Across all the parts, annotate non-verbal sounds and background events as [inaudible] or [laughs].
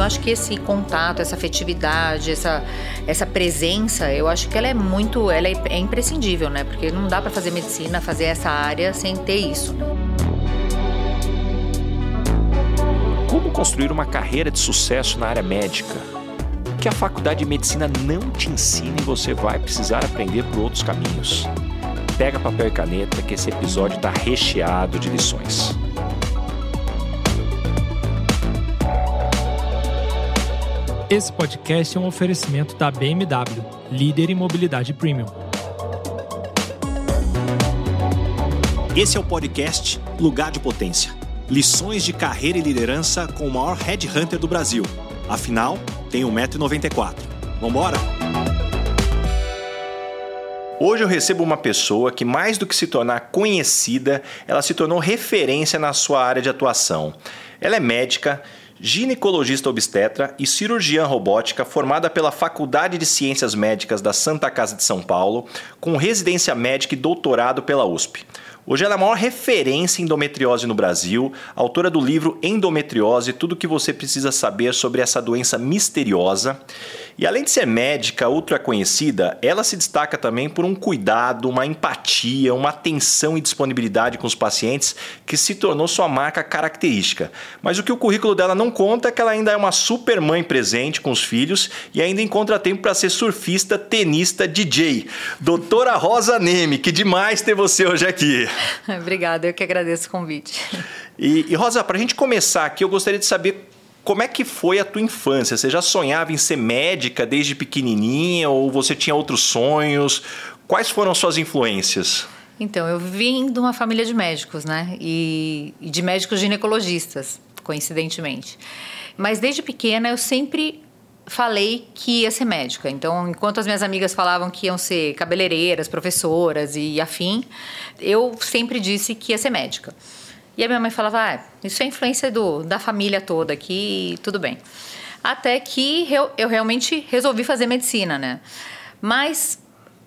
Então acho que esse contato, essa afetividade, essa, essa presença, eu acho que ela é muito, ela é, é imprescindível, né? Porque não dá para fazer medicina, fazer essa área sem ter isso. Né? Como construir uma carreira de sucesso na área médica? O que a faculdade de medicina não te ensina e você vai precisar aprender por outros caminhos. Pega papel e caneta que esse episódio está recheado de lições. Esse podcast é um oferecimento da BMW, líder em mobilidade premium. Esse é o podcast Lugar de Potência. Lições de carreira e liderança com o maior headhunter do Brasil. Afinal, tem 1,94m. Vambora? Hoje eu recebo uma pessoa que, mais do que se tornar conhecida, ela se tornou referência na sua área de atuação. Ela é médica, ginecologista obstetra e cirurgiã robótica formada pela Faculdade de Ciências Médicas da Santa Casa de São Paulo, com residência médica e doutorado pela USP. Hoje ela é a maior referência em endometriose no Brasil, autora do livro Endometriose, tudo o que você precisa saber sobre essa doença misteriosa. E além de ser médica ultra conhecida, ela se destaca também por um cuidado, uma empatia, uma atenção e disponibilidade com os pacientes que se tornou sua marca característica. Mas o que o currículo dela não conta é que ela ainda é uma super mãe presente com os filhos e ainda encontra tempo para ser surfista, tenista, DJ. Doutora Rosa Neme, que demais ter você hoje aqui. [laughs] Obrigada, eu que agradeço o convite. E, e Rosa, para a gente começar aqui, eu gostaria de saber como é que foi a tua infância? Você já sonhava em ser médica desde pequenininha ou você tinha outros sonhos? Quais foram suas influências? Então, eu vim de uma família de médicos, né? E, e de médicos ginecologistas, coincidentemente. Mas desde pequena eu sempre falei que ia ser médica. Então, enquanto as minhas amigas falavam que iam ser cabeleireiras, professoras e afim, eu sempre disse que ia ser médica. E a minha mãe falava: ah, isso é influência do, da família toda aqui, tudo bem. Até que eu, eu realmente resolvi fazer medicina, né? Mas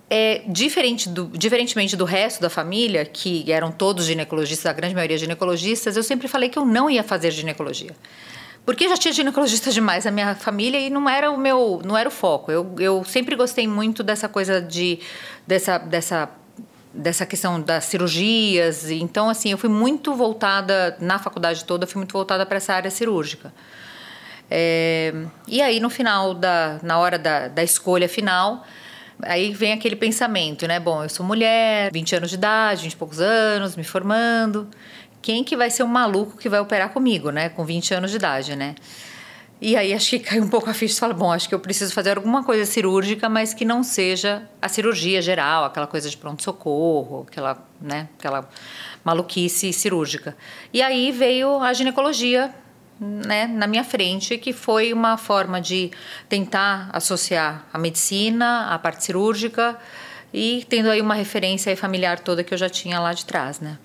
é, diferente do, diferentemente do resto da família, que eram todos ginecologistas, a grande maioria ginecologistas, eu sempre falei que eu não ia fazer ginecologia. Porque já tinha ginecologista demais na minha família e não era o meu, não era o foco. Eu, eu sempre gostei muito dessa coisa de dessa dessa dessa questão das cirurgias. Então, assim, eu fui muito voltada na faculdade toda, fui muito voltada para essa área cirúrgica. É, e aí, no final da, na hora da, da escolha final, aí vem aquele pensamento, né? Bom, eu sou mulher, 20 anos de idade, 20 e poucos anos, me formando quem que vai ser o maluco que vai operar comigo, né? Com 20 anos de idade, né? E aí acho que [laughs] cai um pouco a ficha e fala, bom, acho que eu preciso fazer alguma coisa cirúrgica, mas que não seja a cirurgia geral, aquela coisa de pronto-socorro, aquela, né, aquela maluquice cirúrgica. E aí veio a ginecologia, né, na minha frente, que foi uma forma de tentar associar a medicina, a parte cirúrgica e tendo aí uma referência familiar toda que eu já tinha lá de trás, né?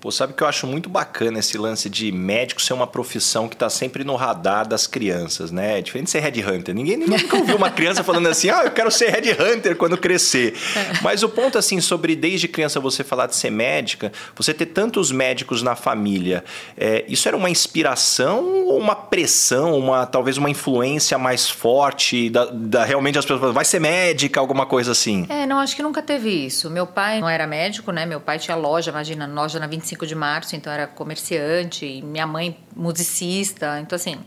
Pô, sabe que eu acho muito bacana esse lance de médico ser uma profissão que está sempre no radar das crianças, né? É diferente de ser headhunter. Ninguém nunca ouviu uma criança falando assim, ah, eu quero ser headhunter quando crescer. É. Mas o ponto, assim, sobre desde criança você falar de ser médica, você ter tantos médicos na família, é, isso era uma inspiração ou uma pressão, uma talvez uma influência mais forte da, da realmente as pessoas vai ser médica, alguma coisa assim? É, não, acho que nunca teve isso. Meu pai não era médico, né? Meu pai tinha loja, imagina, loja na 25 25 de março, então era comerciante, minha mãe musicista, então assim,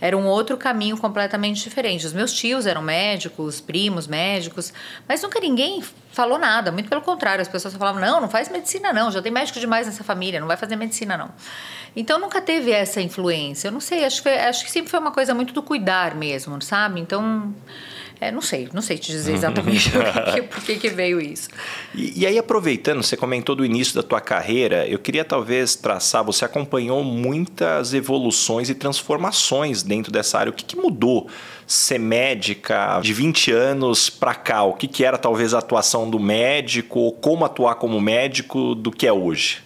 era um outro caminho completamente diferente. Os meus tios eram médicos, primos médicos, mas nunca ninguém falou nada, muito pelo contrário, as pessoas falavam: "Não, não faz medicina não, já tem médico demais nessa família, não vai fazer medicina não". Então nunca teve essa influência. Eu não sei, acho que, acho que sempre foi uma coisa muito do cuidar mesmo, sabe? Então, é, não sei, não sei te dizer exatamente [laughs] por, que, que veio isso. E, e, aí, aproveitando, você comentou do início da tua carreira, eu queria talvez traçar, você acompanhou muitas evoluções e transformações dentro dessa área. O que, que mudou ser médica de 20 anos para cá? O que, que era talvez a atuação do médico, ou como atuar como médico do que é hoje?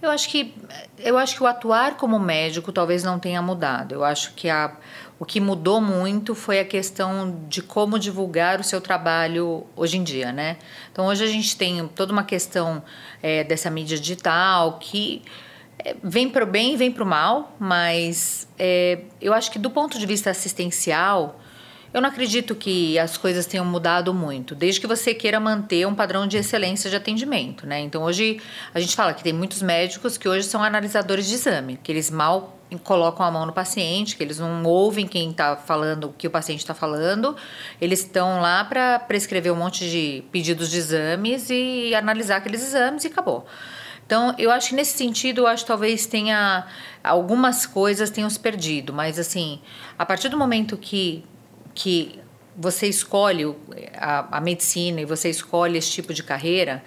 Eu acho que eu acho que o atuar como médico talvez não tenha mudado. Eu acho que a o que mudou muito foi a questão de como divulgar o seu trabalho hoje em dia, né? Então hoje a gente tem toda uma questão é, dessa mídia digital que é, vem para o bem e vem para o mal, mas é, eu acho que do ponto de vista assistencial, eu não acredito que as coisas tenham mudado muito, desde que você queira manter um padrão de excelência de atendimento, né? Então hoje a gente fala que tem muitos médicos que hoje são analisadores de exame, que eles mal colocam a mão no paciente, que eles não ouvem quem está falando o que o paciente está falando, eles estão lá para prescrever um monte de pedidos de exames e analisar aqueles exames e acabou. Então, eu acho que nesse sentido, eu acho que talvez tenha algumas coisas tenham se perdido, mas assim, a partir do momento que que você escolhe a, a medicina e você escolhe esse tipo de carreira,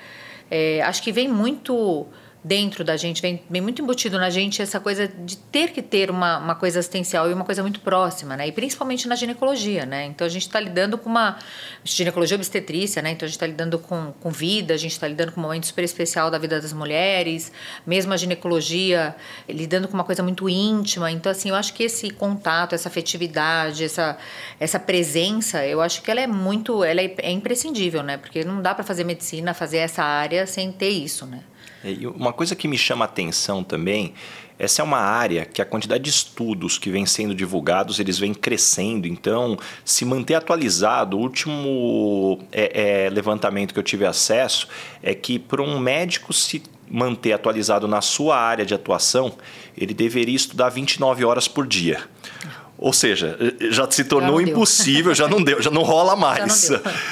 é, acho que vem muito dentro da gente, vem, vem muito embutido na gente essa coisa de ter que ter uma, uma coisa assistencial e uma coisa muito próxima, né? E principalmente na ginecologia, né? Então a gente está lidando com uma ginecologia obstetrícia, né? Então a gente está lidando com, com vida, a gente está lidando com um momento super especial da vida das mulheres, mesmo a ginecologia lidando com uma coisa muito íntima. Então, assim, eu acho que esse contato, essa afetividade, essa, essa presença, eu acho que ela é muito, ela é, é imprescindível, né? Porque não dá para fazer medicina, fazer essa área sem ter isso, né? É, e uma coisa que me chama a atenção também, essa é uma área que a quantidade de estudos que vem sendo divulgados, eles vêm crescendo. Então, se manter atualizado, o último é, é, levantamento que eu tive acesso é que para um médico se manter atualizado na sua área de atuação, ele deveria estudar 29 horas por dia. Ou seja, já se tornou já impossível, já não deu, já não rola mais. [laughs] Já não.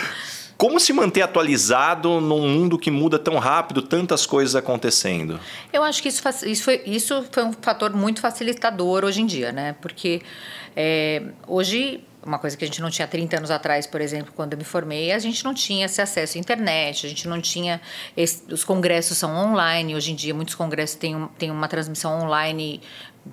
Como se manter atualizado num mundo que muda tão rápido, tantas coisas acontecendo? Eu acho que isso, isso, foi, isso foi um fator muito facilitador hoje em dia, né? Porque é, hoje uma coisa que a gente não tinha 30 anos atrás, por exemplo, quando eu me formei, a gente não tinha esse acesso à internet, a gente não tinha. Esse, os congressos são online, hoje em dia muitos congressos têm, têm uma transmissão online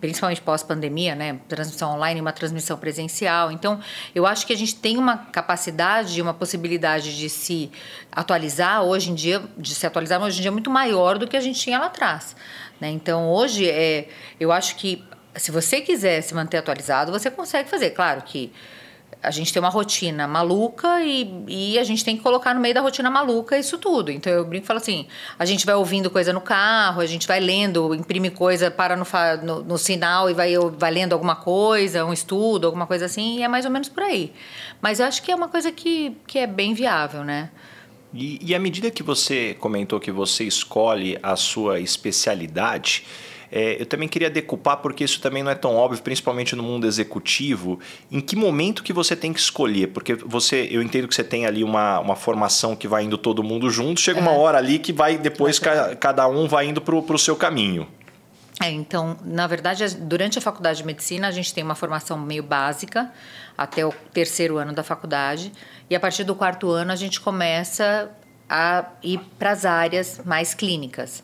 principalmente pós-pandemia, né? Transmissão online, uma transmissão presencial. Então, eu acho que a gente tem uma capacidade, uma possibilidade de se atualizar hoje em dia, de se atualizar hoje em dia muito maior do que a gente tinha lá atrás. Né? Então, hoje, é, eu acho que se você quiser se manter atualizado, você consegue fazer. Claro que a gente tem uma rotina maluca e, e a gente tem que colocar no meio da rotina maluca isso tudo. Então eu brinco e falo assim: a gente vai ouvindo coisa no carro, a gente vai lendo, imprime coisa, para no, no, no sinal e vai, vai lendo alguma coisa, um estudo, alguma coisa assim, e é mais ou menos por aí. Mas eu acho que é uma coisa que, que é bem viável, né? E, e à medida que você comentou que você escolhe a sua especialidade, é, eu também queria decupar, porque isso também não é tão óbvio, principalmente no mundo executivo, em que momento que você tem que escolher? Porque você, eu entendo que você tem ali uma, uma formação que vai indo todo mundo junto, chega é. uma hora ali que vai depois ca, cada um vai indo para o seu caminho. É, então, na verdade, durante a faculdade de medicina, a gente tem uma formação meio básica até o terceiro ano da faculdade, e a partir do quarto ano a gente começa a ir para as áreas mais clínicas.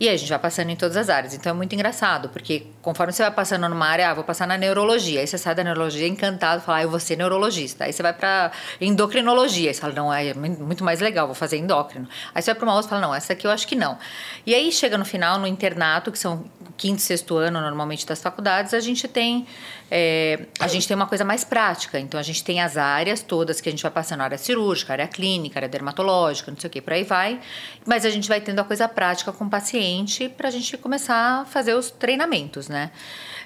E aí a gente vai passando em todas as áreas. Então é muito engraçado, porque conforme você vai passando numa área, ah, vou passar na neurologia. Aí você sai da neurologia encantado, fala, ah, eu vou ser neurologista. Aí você vai para endocrinologia. Aí você fala, não, é muito mais legal, vou fazer endócrino. Aí você vai para uma outra e fala, não, essa aqui eu acho que não. E aí chega no final, no internato, que são quinto e sexto ano normalmente das faculdades, a gente tem é, a gente tem uma coisa mais prática. Então a gente tem as áreas todas que a gente vai passando, área cirúrgica, área clínica, área dermatológica, não sei o que, por aí vai. Mas a gente vai tendo a coisa prática com o paciente para a gente começar a fazer os treinamentos, né?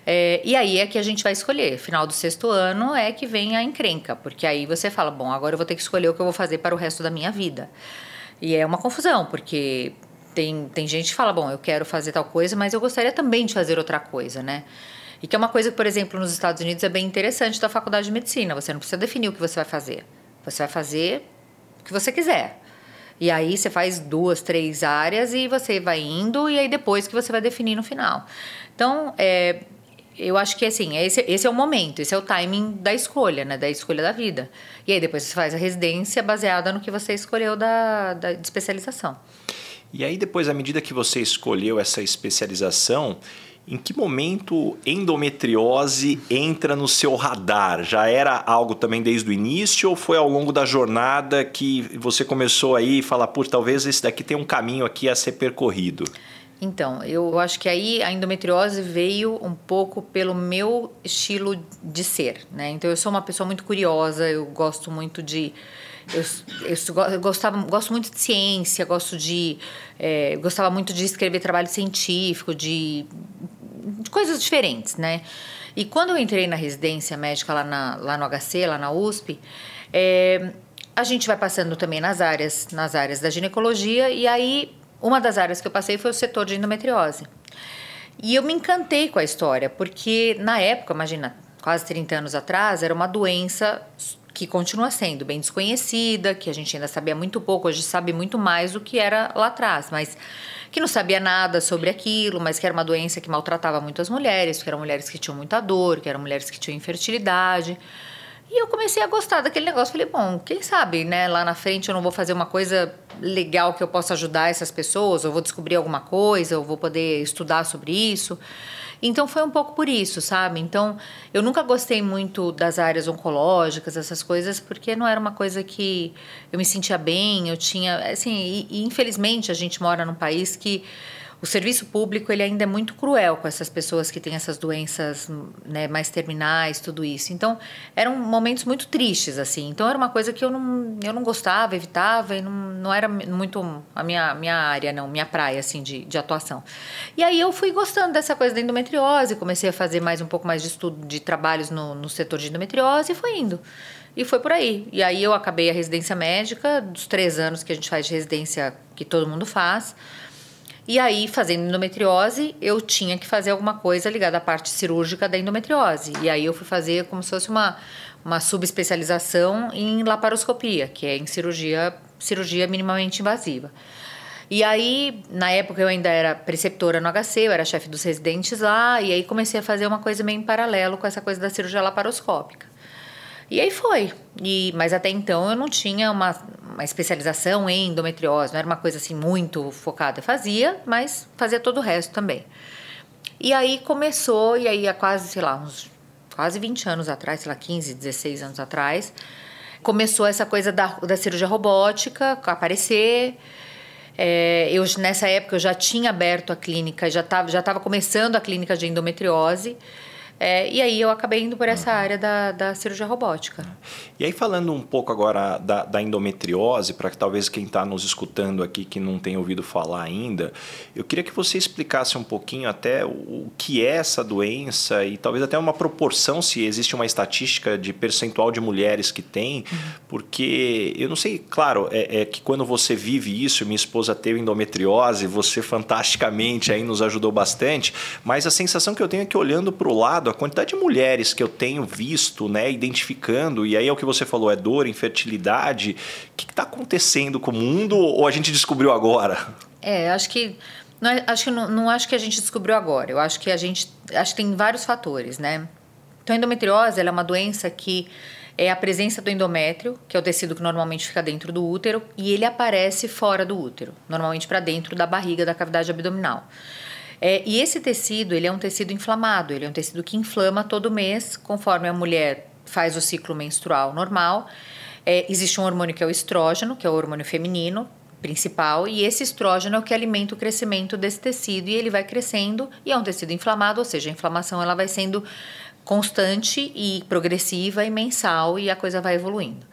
É, e aí é que a gente vai escolher. Final do sexto ano é que vem a encrenca, porque aí você fala, bom, agora eu vou ter que escolher o que eu vou fazer para o resto da minha vida. E é uma confusão, porque tem, tem gente que fala, bom, eu quero fazer tal coisa, mas eu gostaria também de fazer outra coisa, né? E que é uma coisa que, por exemplo, nos Estados Unidos é bem interessante da faculdade de medicina. Você não precisa definir o que você vai fazer. Você vai fazer o que você quiser. E aí você faz duas, três áreas e você vai indo e aí depois que você vai definir no final. Então, é, eu acho que assim, esse, esse é o momento, esse é o timing da escolha, né? Da escolha da vida. E aí depois você faz a residência baseada no que você escolheu da, da especialização. E aí, depois, à medida que você escolheu essa especialização, em que momento endometriose entra no seu radar? Já era algo também desde o início ou foi ao longo da jornada que você começou aí a falar, por talvez esse daqui tem um caminho aqui a ser percorrido? Então, eu acho que aí a endometriose veio um pouco pelo meu estilo de ser, né? Então, eu sou uma pessoa muito curiosa, eu gosto muito de. Eu, eu, eu gostava, gosto muito de ciência, gosto de. É, gostava muito de escrever trabalho científico, de, de coisas diferentes, né? E quando eu entrei na residência médica lá, na, lá no HC, lá na USP, é, a gente vai passando também nas áreas, nas áreas da ginecologia, e aí uma das áreas que eu passei foi o setor de endometriose. E eu me encantei com a história, porque na época, imagina, quase 30 anos atrás, era uma doença que continua sendo bem desconhecida, que a gente ainda sabia muito pouco, hoje sabe muito mais do que era lá atrás, mas que não sabia nada sobre aquilo, mas que era uma doença que maltratava muitas mulheres, que eram mulheres que tinham muita dor, que eram mulheres que tinham infertilidade. E eu comecei a gostar daquele negócio. Falei, bom, quem sabe, né? Lá na frente eu não vou fazer uma coisa legal que eu possa ajudar essas pessoas, ou vou descobrir alguma coisa, ou vou poder estudar sobre isso. Então foi um pouco por isso, sabe? Então eu nunca gostei muito das áreas oncológicas, essas coisas, porque não era uma coisa que eu me sentia bem, eu tinha. Assim, e, e infelizmente a gente mora num país que o serviço público ele ainda é muito cruel com essas pessoas que têm essas doenças né, mais terminais, tudo isso. Então, eram momentos muito tristes, assim. Então, era uma coisa que eu não, eu não gostava, evitava, e não, não era muito a minha, minha área, não, minha praia, assim, de, de atuação. E aí, eu fui gostando dessa coisa da endometriose, comecei a fazer mais um pouco mais de estudo, de trabalhos no, no setor de endometriose e foi indo. E foi por aí. E aí, eu acabei a residência médica, dos três anos que a gente faz de residência, que todo mundo faz. E aí, fazendo endometriose, eu tinha que fazer alguma coisa ligada à parte cirúrgica da endometriose. E aí eu fui fazer como se fosse uma, uma subespecialização em laparoscopia, que é em cirurgia, cirurgia minimamente invasiva. E aí, na época eu ainda era preceptora no HC, eu era chefe dos residentes lá, e aí comecei a fazer uma coisa meio em paralelo com essa coisa da cirurgia laparoscópica. E aí foi. E, mas até então eu não tinha uma, uma especialização em endometriose, não era uma coisa assim muito focada. Fazia, mas fazia todo o resto também. E aí começou, e aí há quase, sei lá, uns quase 20 anos atrás, sei lá, 15, 16 anos atrás, começou essa coisa da, da cirurgia robótica aparecer. É, eu nessa época eu já tinha aberto a clínica, já estava já tava começando a clínica de endometriose. É, e aí eu acabei indo por essa uhum. área da, da cirurgia robótica. E aí falando um pouco agora da, da endometriose, para que talvez quem está nos escutando aqui que não tenha ouvido falar ainda, eu queria que você explicasse um pouquinho até o, o que é essa doença e talvez até uma proporção, se existe uma estatística de percentual de mulheres que tem, uhum. porque eu não sei, claro, é, é que quando você vive isso, minha esposa teve endometriose, você [laughs] fantasticamente aí nos ajudou bastante, mas a sensação que eu tenho é que olhando para o lado, a quantidade de mulheres que eu tenho visto, né, identificando, e aí é o que você falou, é dor, infertilidade. O que está acontecendo com o mundo ou a gente descobriu agora? É, acho que não, é, acho que não, não acho que a gente descobriu agora. Eu acho que a gente acho que tem vários fatores, né? Então, a endometriose é uma doença que é a presença do endométrio, que é o tecido que normalmente fica dentro do útero, e ele aparece fora do útero, normalmente para dentro da barriga, da cavidade abdominal. É, e esse tecido, ele é um tecido inflamado, ele é um tecido que inflama todo mês, conforme a mulher faz o ciclo menstrual normal. É, existe um hormônio que é o estrógeno, que é o hormônio feminino principal, e esse estrógeno é o que alimenta o crescimento desse tecido e ele vai crescendo e é um tecido inflamado, ou seja, a inflamação ela vai sendo constante e progressiva e mensal e a coisa vai evoluindo.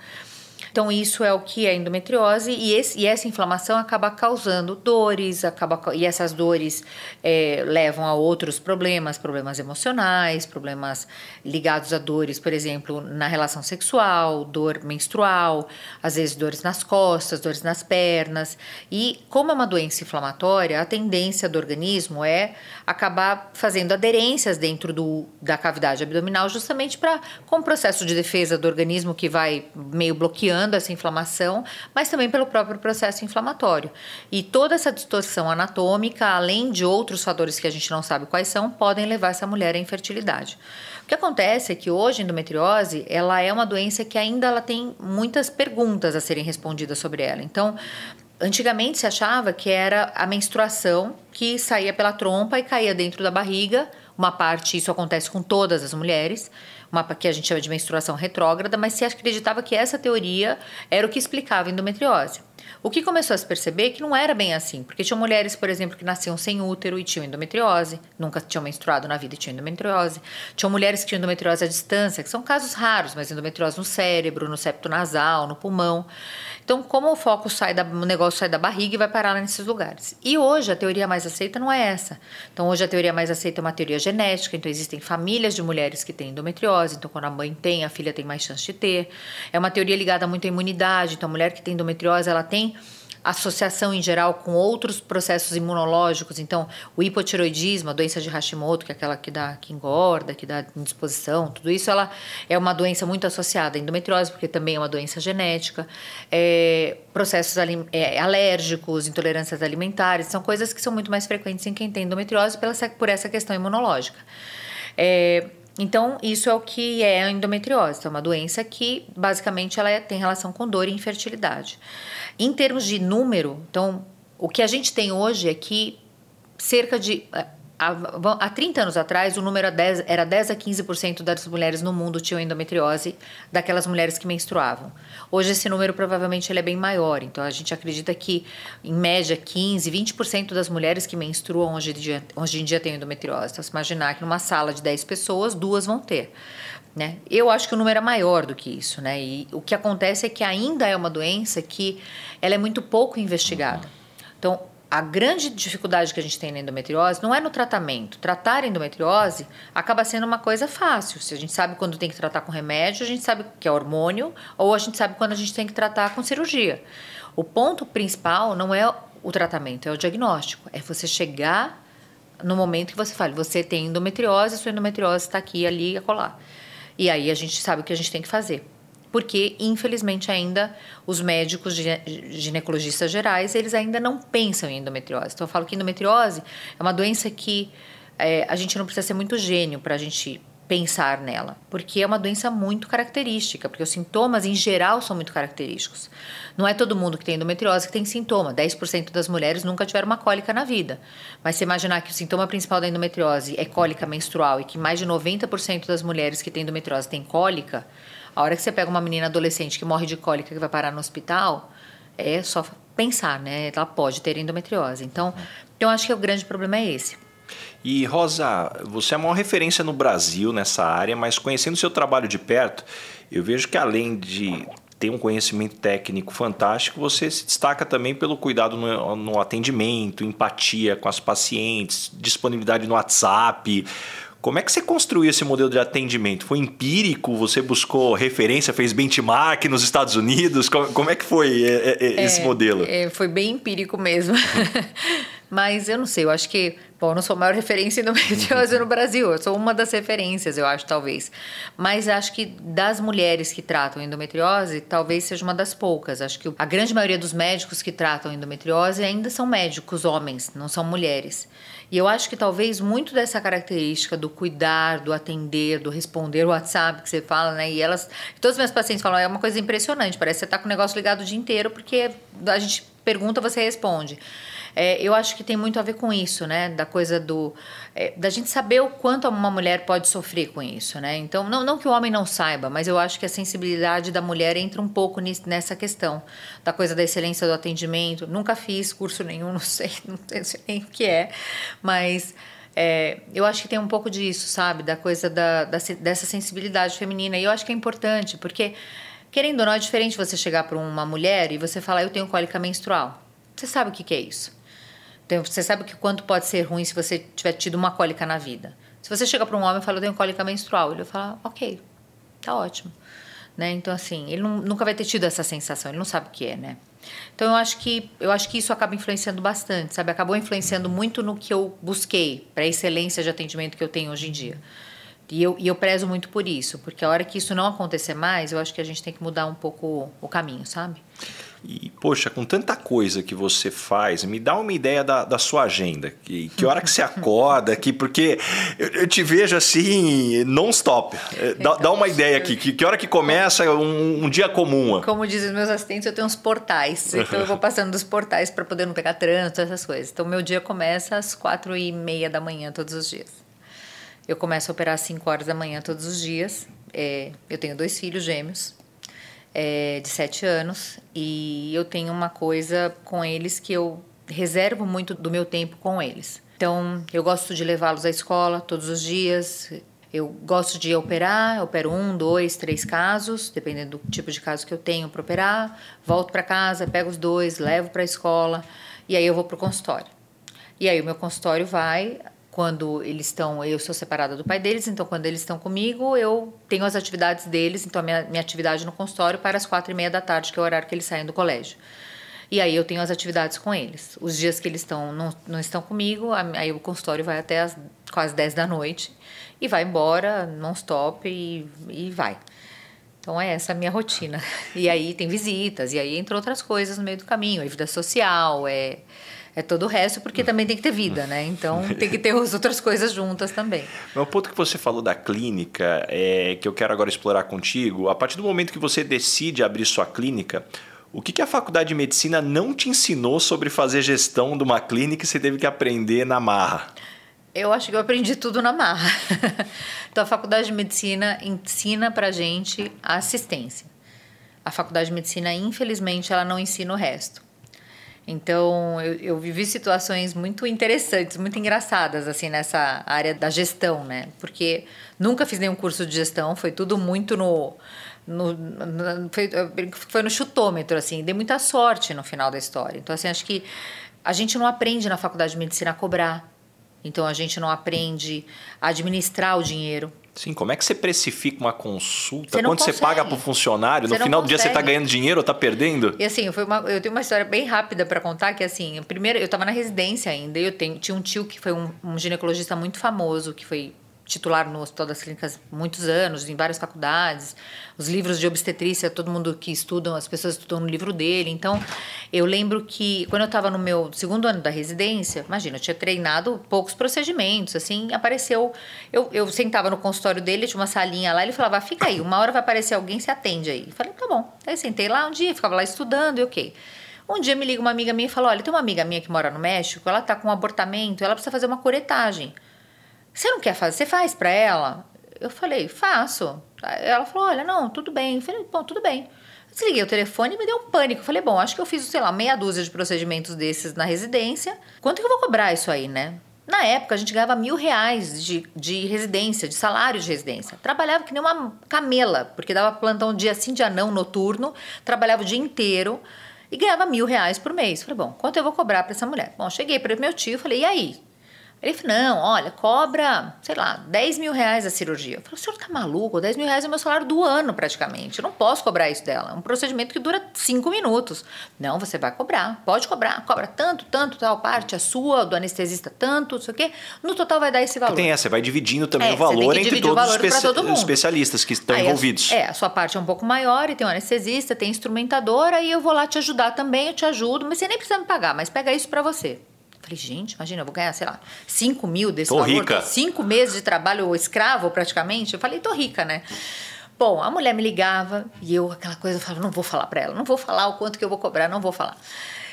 Então, isso é o que é endometriose e, esse, e essa inflamação acaba causando dores, acaba, e essas dores é, levam a outros problemas, problemas emocionais, problemas ligados a dores, por exemplo, na relação sexual, dor menstrual, às vezes dores nas costas, dores nas pernas. E como é uma doença inflamatória, a tendência do organismo é acabar fazendo aderências dentro do, da cavidade abdominal, justamente para com o processo de defesa do organismo que vai meio bloqueando essa inflamação, mas também pelo próprio processo inflamatório. E toda essa distorção anatômica, além de outros fatores que a gente não sabe quais são, podem levar essa mulher à infertilidade. O que acontece é que hoje a endometriose, ela é uma doença que ainda ela tem muitas perguntas a serem respondidas sobre ela. Então, Antigamente se achava que era a menstruação que saía pela trompa e caía dentro da barriga. Uma parte, isso acontece com todas as mulheres uma que a gente chama de menstruação retrógrada, mas se acreditava que essa teoria era o que explicava a endometriose. O que começou a se perceber é que não era bem assim, porque tinham mulheres, por exemplo, que nasciam sem útero e tinham endometriose, nunca tinham menstruado na vida e tinham endometriose. Tinham mulheres que tinham endometriose à distância, que são casos raros, mas endometriose no cérebro, no septo nasal, no pulmão. Então, como o foco sai da, o negócio sai da barriga e vai parar nesses lugares. E hoje a teoria mais aceita não é essa. Então, hoje a teoria mais aceita é uma teoria genética. Então, existem famílias de mulheres que têm endometriose. Então, quando a mãe tem, a filha tem mais chance de ter. É uma teoria ligada muito à imunidade. Então, a mulher que tem endometriose, ela tem associação em geral com outros processos imunológicos. Então, o hipotiroidismo, a doença de Hashimoto, que é aquela que dá que engorda, que dá indisposição, tudo isso ela é uma doença muito associada à endometriose, porque também é uma doença genética. É, processos é, alérgicos, intolerâncias alimentares, são coisas que são muito mais frequentes em quem tem endometriose pela, por essa questão imunológica. É, então, isso é o que é a endometriose. É uma doença que, basicamente, ela é, tem relação com dor e infertilidade. Em termos de número, então, o que a gente tem hoje é que cerca de há 30 anos atrás, o número era 10 a 15% das mulheres no mundo tinham endometriose, daquelas mulheres que menstruavam. Hoje esse número provavelmente ele é bem maior, então a gente acredita que em média 15, 20% das mulheres que menstruam hoje hoje em dia têm endometriose. Então se imaginar que numa sala de 10 pessoas, duas vão ter. Né? Eu acho que o número é maior do que isso, né? E o que acontece é que ainda é uma doença que ela é muito pouco investigada. Então, a grande dificuldade que a gente tem na endometriose não é no tratamento. Tratar a endometriose acaba sendo uma coisa fácil. Se a gente sabe quando tem que tratar com remédio, a gente sabe que é hormônio, ou a gente sabe quando a gente tem que tratar com cirurgia. O ponto principal não é o tratamento, é o diagnóstico. É você chegar no momento que você fala, você tem endometriose, sua endometriose está aqui, ali, acolá. E aí a gente sabe o que a gente tem que fazer porque infelizmente ainda os médicos ginecologistas gerais eles ainda não pensam em endometriose. Então eu falo que endometriose é uma doença que é, a gente não precisa ser muito gênio para a gente pensar nela, porque é uma doença muito característica, porque os sintomas em geral são muito característicos. Não é todo mundo que tem endometriose que tem sintoma. 10% das mulheres nunca tiveram uma cólica na vida. Mas se imaginar que o sintoma principal da endometriose é cólica menstrual e que mais de 90% das mulheres que têm endometriose têm cólica, a hora que você pega uma menina adolescente que morre de cólica que vai parar no hospital, é só pensar, né? Ela pode ter endometriose. Então, eu acho que o grande problema é esse. E Rosa, você é a maior referência no Brasil nessa área, mas conhecendo o seu trabalho de perto, eu vejo que além de ter um conhecimento técnico fantástico, você se destaca também pelo cuidado no, no atendimento, empatia com as pacientes, disponibilidade no WhatsApp. Como é que você construiu esse modelo de atendimento? Foi empírico? Você buscou referência, fez benchmark nos Estados Unidos? Como é que foi é, é, é, esse modelo? É, foi bem empírico mesmo. [laughs] Mas eu não sei, eu acho que, bom, eu não sou a maior [laughs] referência em endometriose no Brasil, eu sou uma das referências, eu acho, talvez. Mas acho que das mulheres que tratam endometriose, talvez seja uma das poucas. Acho que a grande maioria dos médicos que tratam endometriose ainda são médicos homens, não são mulheres. E eu acho que talvez muito dessa característica do cuidar, do atender, do responder o WhatsApp que você fala, né? E elas, todos os meus pacientes falam, é uma coisa impressionante, parece que você tá com o negócio ligado o dia inteiro, porque a gente pergunta, você responde. É, eu acho que tem muito a ver com isso, né? Da coisa do. É, da gente saber o quanto uma mulher pode sofrer com isso, né? Então, não, não que o homem não saiba, mas eu acho que a sensibilidade da mulher entra um pouco nessa questão, da coisa da excelência do atendimento. Nunca fiz curso nenhum, [laughs] não sei, não sei nem o que é, mas. É, eu acho que tem um pouco disso, sabe? Da coisa da, da, dessa sensibilidade feminina. E eu acho que é importante, porque, querendo ou não, é diferente você chegar para uma mulher e você falar, eu tenho cólica menstrual. Você sabe o que, que é isso? Então, você sabe que quanto pode ser ruim se você tiver tido uma cólica na vida. Se você chega para um homem e fala, eu tenho cólica menstrual, ele vai falar, ok, tá ótimo. Né? Então, assim, ele não, nunca vai ter tido essa sensação, ele não sabe o que é, né? Então, eu acho que, eu acho que isso acaba influenciando bastante, sabe? Acabou influenciando muito no que eu busquei, para a excelência de atendimento que eu tenho hoje em dia. E eu, e eu prezo muito por isso, porque a hora que isso não acontecer mais, eu acho que a gente tem que mudar um pouco o caminho, sabe? E, poxa, com tanta coisa que você faz, me dá uma ideia da, da sua agenda. Que, que hora que você acorda aqui? Porque eu, eu te vejo assim, non-stop. É, dá, dá, uma ideia aqui. Que, que hora que começa um, um, dia comum? Como dizem os meus assistentes, eu tenho uns portais. Então eu vou [laughs] passando dos portais para poder não pegar trânsito, essas coisas. Então meu dia começa às quatro e meia da manhã todos os dias. Eu começo a operar às 5 horas da manhã todos os dias. É, eu tenho dois filhos gêmeos. É, de sete anos e eu tenho uma coisa com eles que eu reservo muito do meu tempo com eles. Então, eu gosto de levá-los à escola todos os dias. Eu gosto de operar, eu opero um, dois, três casos, dependendo do tipo de caso que eu tenho para operar. Volto para casa, pego os dois, levo para a escola e aí eu vou para o consultório. E aí o meu consultório vai quando eles estão, eu sou separada do pai deles, então quando eles estão comigo, eu tenho as atividades deles, então a minha, minha atividade no consultório para as quatro e meia da tarde, que é o horário que eles saem do colégio. E aí eu tenho as atividades com eles. Os dias que eles estão não, não estão comigo, aí o consultório vai até as quase 10 da noite e vai embora, non-stop e, e vai. Então é essa a minha rotina. E aí tem visitas, e aí entra outras coisas no meio do caminho, é vida social, é, é todo o resto, porque também tem que ter vida, né? Então tem que ter as outras coisas juntas também. O ponto que você falou da clínica, é, que eu quero agora explorar contigo, a partir do momento que você decide abrir sua clínica, o que, que a faculdade de medicina não te ensinou sobre fazer gestão de uma clínica e você teve que aprender na marra? Eu acho que eu aprendi tudo na marra. [laughs] então, a faculdade de medicina ensina pra gente a assistência. A faculdade de medicina, infelizmente, ela não ensina o resto. Então, eu, eu, vivi situações muito interessantes, muito engraçadas, assim, nessa área da gestão, né? Porque nunca fiz nenhum curso de gestão, foi tudo muito no, no, no, foi, foi no chutômetro, assim, dei muita sorte no final da história. Então, assim, acho que a gente não aprende na faculdade de medicina a cobrar. Então, a gente não aprende a administrar o dinheiro. Sim, como é que você precifica uma consulta? Você Quanto você paga para o funcionário? Você no final do dia você está ganhando dinheiro ou está perdendo? E assim, foi uma, eu tenho uma história bem rápida para contar, que assim, primeiro eu estava na residência ainda, e eu tenho, tinha um tio que foi um, um ginecologista muito famoso, que foi titular no Hospital das Clínicas muitos anos, em várias faculdades. Os livros de obstetrícia, todo mundo que estudam, as pessoas estudam no livro dele. Então, eu lembro que quando eu estava no meu segundo ano da residência, imagina, eu tinha treinado poucos procedimentos, assim, apareceu. Eu, eu sentava no consultório dele, tinha uma salinha lá, ele falava: fica aí, uma hora vai aparecer alguém, se atende aí. Eu falei: tá bom. Aí sentei lá um dia, ficava lá estudando e ok. Um dia me liga uma amiga minha e falou: olha, tem uma amiga minha que mora no México, ela tá com um abortamento, ela precisa fazer uma curetagem. Você não quer fazer? Você faz para ela? Eu falei, faço. Ela falou, olha, não, tudo bem. Eu falei, bom, tudo bem. Desliguei o telefone e me deu um pânico. Eu falei, bom, acho que eu fiz, sei lá, meia dúzia de procedimentos desses na residência. Quanto que eu vou cobrar isso aí, né? Na época, a gente ganhava mil reais de, de residência, de salário de residência. Trabalhava que nem uma camela, porque dava plantão dia sim, dia não, noturno. Trabalhava o dia inteiro e ganhava mil reais por mês. Falei, bom, quanto eu vou cobrar para essa mulher? Bom, cheguei para meu tio e falei, e aí? Ele falou, não, olha, cobra, sei lá, 10 mil reais a cirurgia. Eu falei, o senhor tá maluco? 10 mil reais é o meu salário do ano, praticamente. Eu não posso cobrar isso dela. É um procedimento que dura 5 minutos. Não, você vai cobrar. Pode cobrar. Cobra tanto, tanto, tal parte, a sua, do anestesista, tanto, não sei o quê. No total vai dar esse valor. Tem essa, você vai dividindo também é, o valor entre todos os espe todo especialistas que estão Aí envolvidos. A, é, a sua parte é um pouco maior e tem um anestesista, tem instrumentadora e eu vou lá te ajudar também, eu te ajudo, mas você nem precisa me pagar, mas pega isso para você. Falei, gente, imagina, eu vou ganhar, sei lá, 5 mil desse tô valor. Rica. Cinco meses de trabalho escravo, praticamente. Eu falei, tô rica, né? Bom, a mulher me ligava e eu, aquela coisa, eu falava, não vou falar para ela, não vou falar o quanto que eu vou cobrar, não vou falar.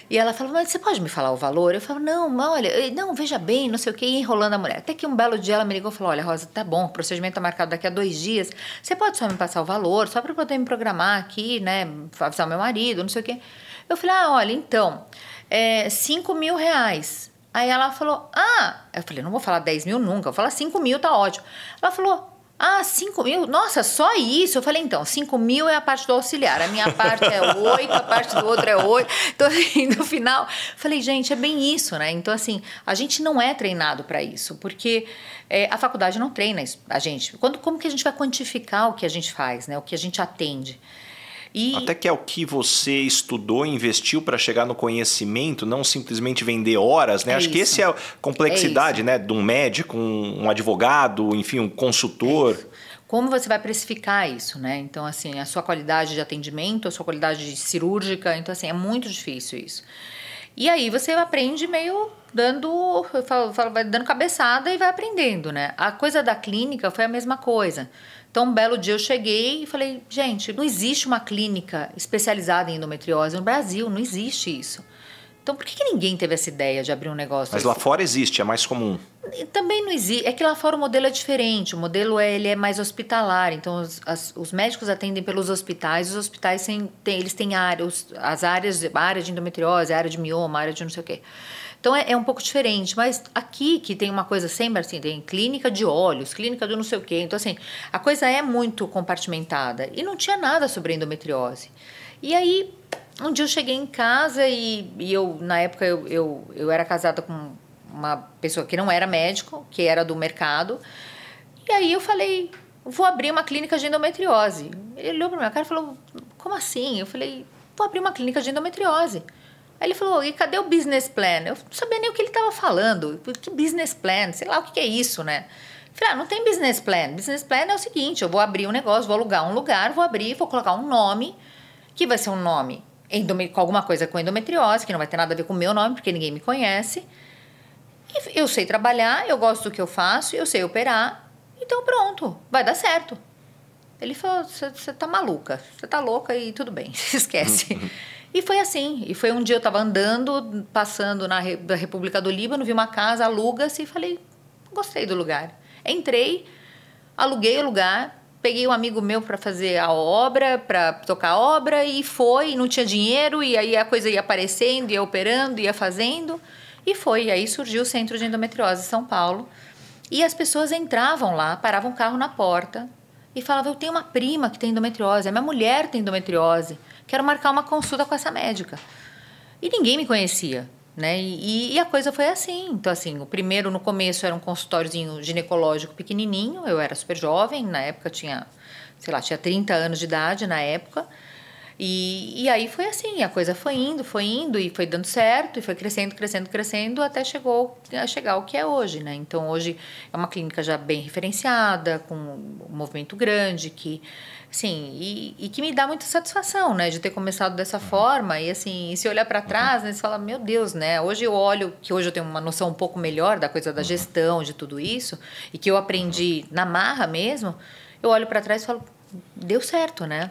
E ela falou, mas você pode me falar o valor? Eu falava, não, olha, não, veja bem, não sei o que, enrolando a mulher. Até que um belo dia ela me ligou e falou, olha, Rosa, tá bom, o procedimento tá marcado daqui a dois dias, você pode só me passar o valor, só para poder me programar aqui, né, avisar o meu marido, não sei o que. Eu falei, ah, olha, então, é 5 mil reais. Aí ela falou, ah, eu falei, não vou falar 10 mil nunca, vou falar 5 mil, tá ótimo. Ela falou, ah, 5 mil? Nossa, só isso? Eu falei, então, 5 mil é a parte do auxiliar, a minha parte é 8, a parte do outro é 8. Então, assim, no final, falei, gente, é bem isso, né? Então, assim, a gente não é treinado para isso, porque é, a faculdade não treina a gente. Quando, como que a gente vai quantificar o que a gente faz, né? O que a gente atende? E... Até que é o que você estudou, investiu para chegar no conhecimento, não simplesmente vender horas, né? É Acho isso. que esse é a complexidade, é né, de um médico, um, um advogado, enfim, um consultor. É Como você vai precificar isso, né? Então, assim, a sua qualidade de atendimento, a sua qualidade cirúrgica, então, assim, é muito difícil isso. E aí você aprende meio dando, falo, falo, vai dando cabeçada e vai aprendendo, né? A coisa da clínica foi a mesma coisa. Então, um belo dia eu cheguei e falei, gente, não existe uma clínica especializada em endometriose no Brasil, não existe isso. Então, por que, que ninguém teve essa ideia de abrir um negócio? Mas assim? lá fora existe, é mais comum. Também não existe. É que lá fora o modelo é diferente. O modelo é, ele é mais hospitalar. Então, os, as, os médicos atendem pelos hospitais. Os hospitais têm, têm eles têm áreas, as áreas, área de endometriose, área de mioma, área de não sei o quê. Então é, é, um pouco diferente, mas aqui que tem uma coisa sempre assim, tem clínica de olhos, clínica de não sei o quê. Então, assim, a coisa é muito compartimentada. E não tinha nada sobre endometriose. E aí um dia eu cheguei em casa e, e eu, na época, eu, eu, eu era casada com uma pessoa que não era médico, que era do mercado. E aí eu falei, vou abrir uma clínica de endometriose. Ele olhou para minha cara e falou, como assim? Eu falei, vou abrir uma clínica de endometriose. Aí ele falou, e cadê o business plan? Eu não sabia nem o que ele estava falando. Que business plan? Sei lá o que é isso, né? Eu falei, ah, não tem business plan. Business plan é o seguinte, eu vou abrir um negócio, vou alugar um lugar, vou abrir, vou colocar um nome, que vai ser um nome com alguma coisa com endometriose, que não vai ter nada a ver com o meu nome, porque ninguém me conhece. E eu sei trabalhar, eu gosto do que eu faço, eu sei operar, então pronto, vai dar certo. Ele falou: você tá maluca, você tá louca e tudo bem, [laughs] esquece. [laughs] e foi assim. E foi um dia eu tava andando, passando na República do Líbano, vi uma casa, aluga-se e falei: gostei do lugar. Entrei, aluguei o lugar, peguei um amigo meu para fazer a obra, para tocar a obra e foi, não tinha dinheiro e aí a coisa ia aparecendo, ia operando, ia fazendo e foi. E aí surgiu o Centro de Endometriose São Paulo e as pessoas entravam lá, paravam o carro na porta e falavam: Eu tenho uma prima que tem endometriose, a minha mulher tem endometriose, quero marcar uma consulta com essa médica. E ninguém me conhecia. Né? E, e, a coisa foi assim. Então, assim, o primeiro no começo era um consultóriozinho ginecológico pequenininho. Eu era super jovem, na época tinha, sei lá, tinha 30 anos de idade na época. E, e aí foi assim, a coisa foi indo, foi indo e foi dando certo, e foi crescendo, crescendo, crescendo, até chegou a chegar o que é hoje, né? Então hoje é uma clínica já bem referenciada, com um movimento grande, que Sim, e, e, que me dá muita satisfação, né, de ter começado dessa forma. E assim, e se olhar para trás, né, você fala, meu Deus, né? Hoje eu olho que hoje eu tenho uma noção um pouco melhor da coisa da gestão, de tudo isso, e que eu aprendi na marra mesmo. Eu olho para trás e falo, deu certo, né?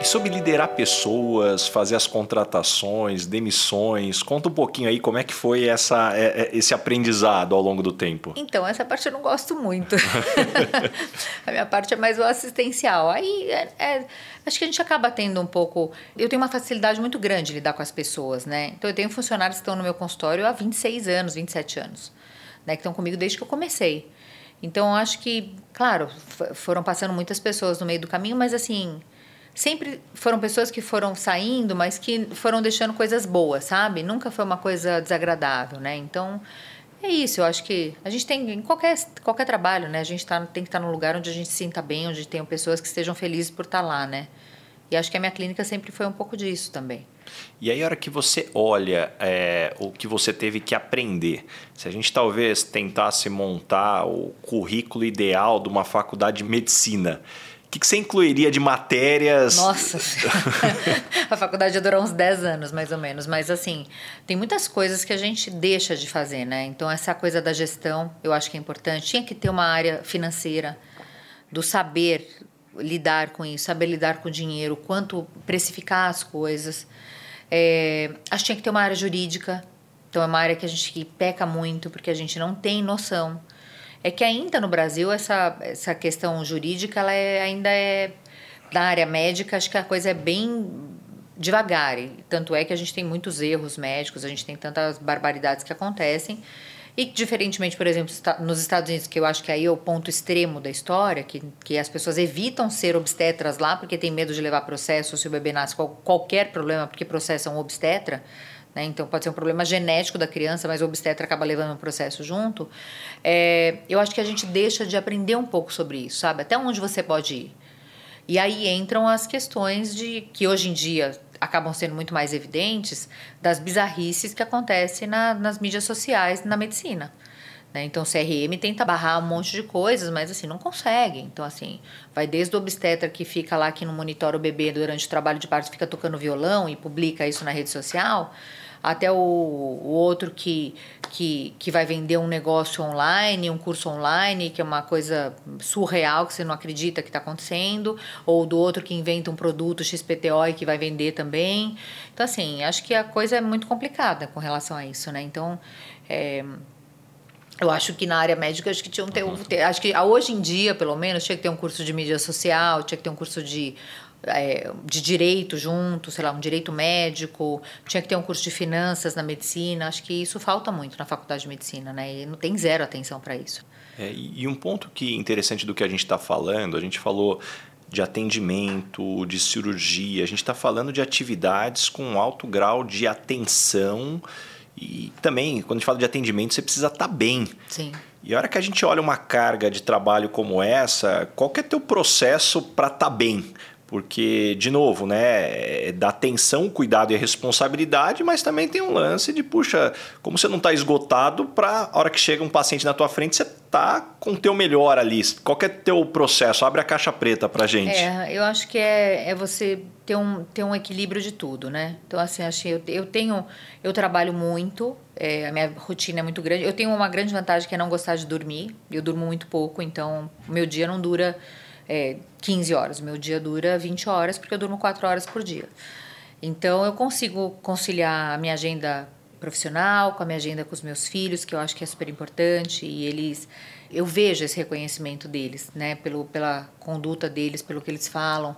E sobre liderar pessoas, fazer as contratações, demissões, conta um pouquinho aí como é que foi essa, é, é, esse aprendizado ao longo do tempo. Então, essa parte eu não gosto muito. [laughs] [laughs] a minha parte é mais o assistencial. Aí, é, é, acho que a gente acaba tendo um pouco... Eu tenho uma facilidade muito grande de lidar com as pessoas, né? Então, eu tenho funcionários que estão no meu consultório há 26 anos, 27 anos, né? Que estão comigo desde que eu comecei. Então, acho que, claro, foram passando muitas pessoas no meio do caminho, mas assim sempre foram pessoas que foram saindo, mas que foram deixando coisas boas, sabe? Nunca foi uma coisa desagradável, né? Então, é isso, eu acho que a gente tem, em qualquer, qualquer trabalho, né? A gente tá, tem que estar tá num lugar onde a gente se sinta bem, onde tenham pessoas que estejam felizes por estar tá lá, né? E acho que a minha clínica sempre foi um pouco disso também. E aí, a hora que você olha é, o que você teve que aprender, se a gente talvez tentasse montar o currículo ideal de uma faculdade de medicina, o que, que você incluiria de matérias? Nossa, [laughs] a faculdade durou uns 10 anos, mais ou menos. Mas, assim, tem muitas coisas que a gente deixa de fazer, né? Então, essa coisa da gestão, eu acho que é importante. Tinha que ter uma área financeira, do saber lidar com isso, saber lidar com o dinheiro, quanto precificar as coisas. É, acho que tinha que ter uma área jurídica. Então, é uma área que a gente peca muito, porque a gente não tem noção é que ainda no Brasil essa, essa questão jurídica ela é, ainda é na área médica acho que a coisa é bem devagar. Tanto é que a gente tem muitos erros médicos a gente tem tantas barbaridades que acontecem. E diferentemente por exemplo nos Estados Unidos que eu acho que aí é o ponto extremo da história que, que as pessoas evitam ser obstetras lá porque tem medo de levar processo se o bebê nasce com qualquer problema porque processam obstetra né? Então, pode ser um problema genético da criança, mas o obstetra acaba levando o processo junto. É, eu acho que a gente deixa de aprender um pouco sobre isso, sabe? Até onde você pode ir. E aí entram as questões de que hoje em dia acabam sendo muito mais evidentes das bizarrices que acontecem na, nas mídias sociais na medicina. Né? Então, o CRM tenta barrar um monte de coisas, mas assim, não consegue. Então, assim, vai desde o obstetra que fica lá, que não monitora o bebê durante o trabalho de parto, fica tocando violão e publica isso na rede social, até o, o outro que, que, que vai vender um negócio online, um curso online, que é uma coisa surreal, que você não acredita que está acontecendo, ou do outro que inventa um produto XPTO e que vai vender também. Então, assim, acho que a coisa é muito complicada com relação a isso, né? Então, é, eu acho que na área médica acho que tinha um ter, acho que hoje em dia pelo menos tinha que ter um curso de mídia social tinha que ter um curso de é, de direito junto sei lá um direito médico tinha que ter um curso de finanças na medicina. Acho que isso falta muito na faculdade de medicina né? E não tem zero atenção para isso. É, e um ponto que interessante do que a gente está falando a gente falou de atendimento, de cirurgia, a gente está falando de atividades com alto grau de atenção e também, quando a gente fala de atendimento, você precisa estar tá bem. Sim. E a hora que a gente olha uma carga de trabalho como essa, qual que é teu processo para estar tá bem? Porque, de novo, né, é dá atenção, cuidado e responsabilidade, mas também tem um lance de, puxa, como você não está esgotado, para a hora que chega um paciente na tua frente, você tá com o teu melhor ali. Qual é teu processo? Abre a caixa preta para gente. É, eu acho que é, é você ter um, ter um equilíbrio de tudo, né? Então, assim, que eu, eu tenho... Eu trabalho muito, é, a minha rotina é muito grande. Eu tenho uma grande vantagem que é não gostar de dormir. Eu durmo muito pouco, então o meu dia não dura é, 15 horas. Meu dia dura 20 horas, porque eu durmo 4 horas por dia. Então, eu consigo conciliar a minha agenda profissional com a minha agenda com os meus filhos, que eu acho que é super importante, e eles eu vejo esse reconhecimento deles, né, pelo, pela conduta deles, pelo que eles falam.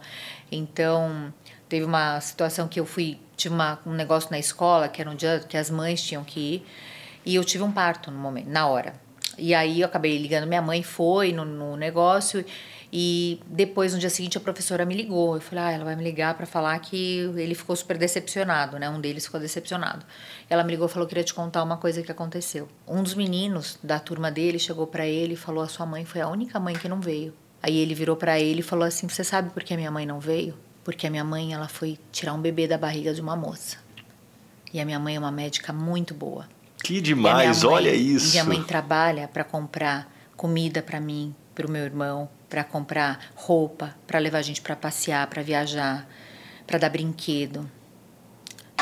Então, teve uma situação que eu fui, tive uma, um negócio na escola, que era um dia que as mães tinham que ir, e eu tive um parto no momento, na hora. E aí eu acabei ligando, minha mãe foi no, no negócio e depois, no dia seguinte, a professora me ligou. Eu falei, ah, ela vai me ligar para falar que ele ficou super decepcionado, né? Um deles ficou decepcionado. Ela me ligou e falou que queria te contar uma coisa que aconteceu. Um dos meninos da turma dele chegou para ele e falou: a sua mãe foi a única mãe que não veio. Aí ele virou para ele e falou assim: você sabe por que a minha mãe não veio? Porque a minha mãe ela foi tirar um bebê da barriga de uma moça. E a minha mãe é uma médica muito boa. Que demais, mãe, olha isso. Minha mãe trabalha para comprar comida para mim, para o meu irmão, para comprar roupa, para levar a gente para passear, para viajar, para dar brinquedo.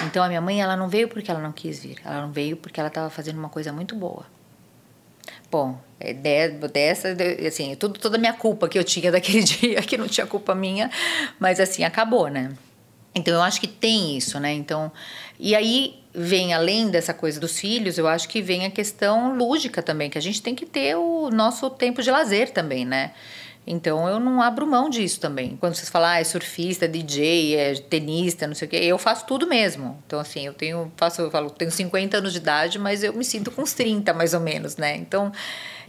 Então a minha mãe ela não veio porque ela não quis vir, ela não veio porque ela estava fazendo uma coisa muito boa. Bom, é dessa, assim, tudo, toda a minha culpa que eu tinha [laughs] daquele dia, que não tinha culpa minha, mas assim, acabou, né? Então eu acho que tem isso, né? Então, e aí vem além dessa coisa dos filhos, eu acho que vem a questão lúdica também, que a gente tem que ter o nosso tempo de lazer também, né? Então eu não abro mão disso também. Quando vocês falam, ah, é surfista, DJ, é tenista, não sei o quê, eu faço tudo mesmo. Então, assim, eu tenho, faço, eu falo, tenho 50 anos de idade, mas eu me sinto com uns 30, mais ou menos, né? Então,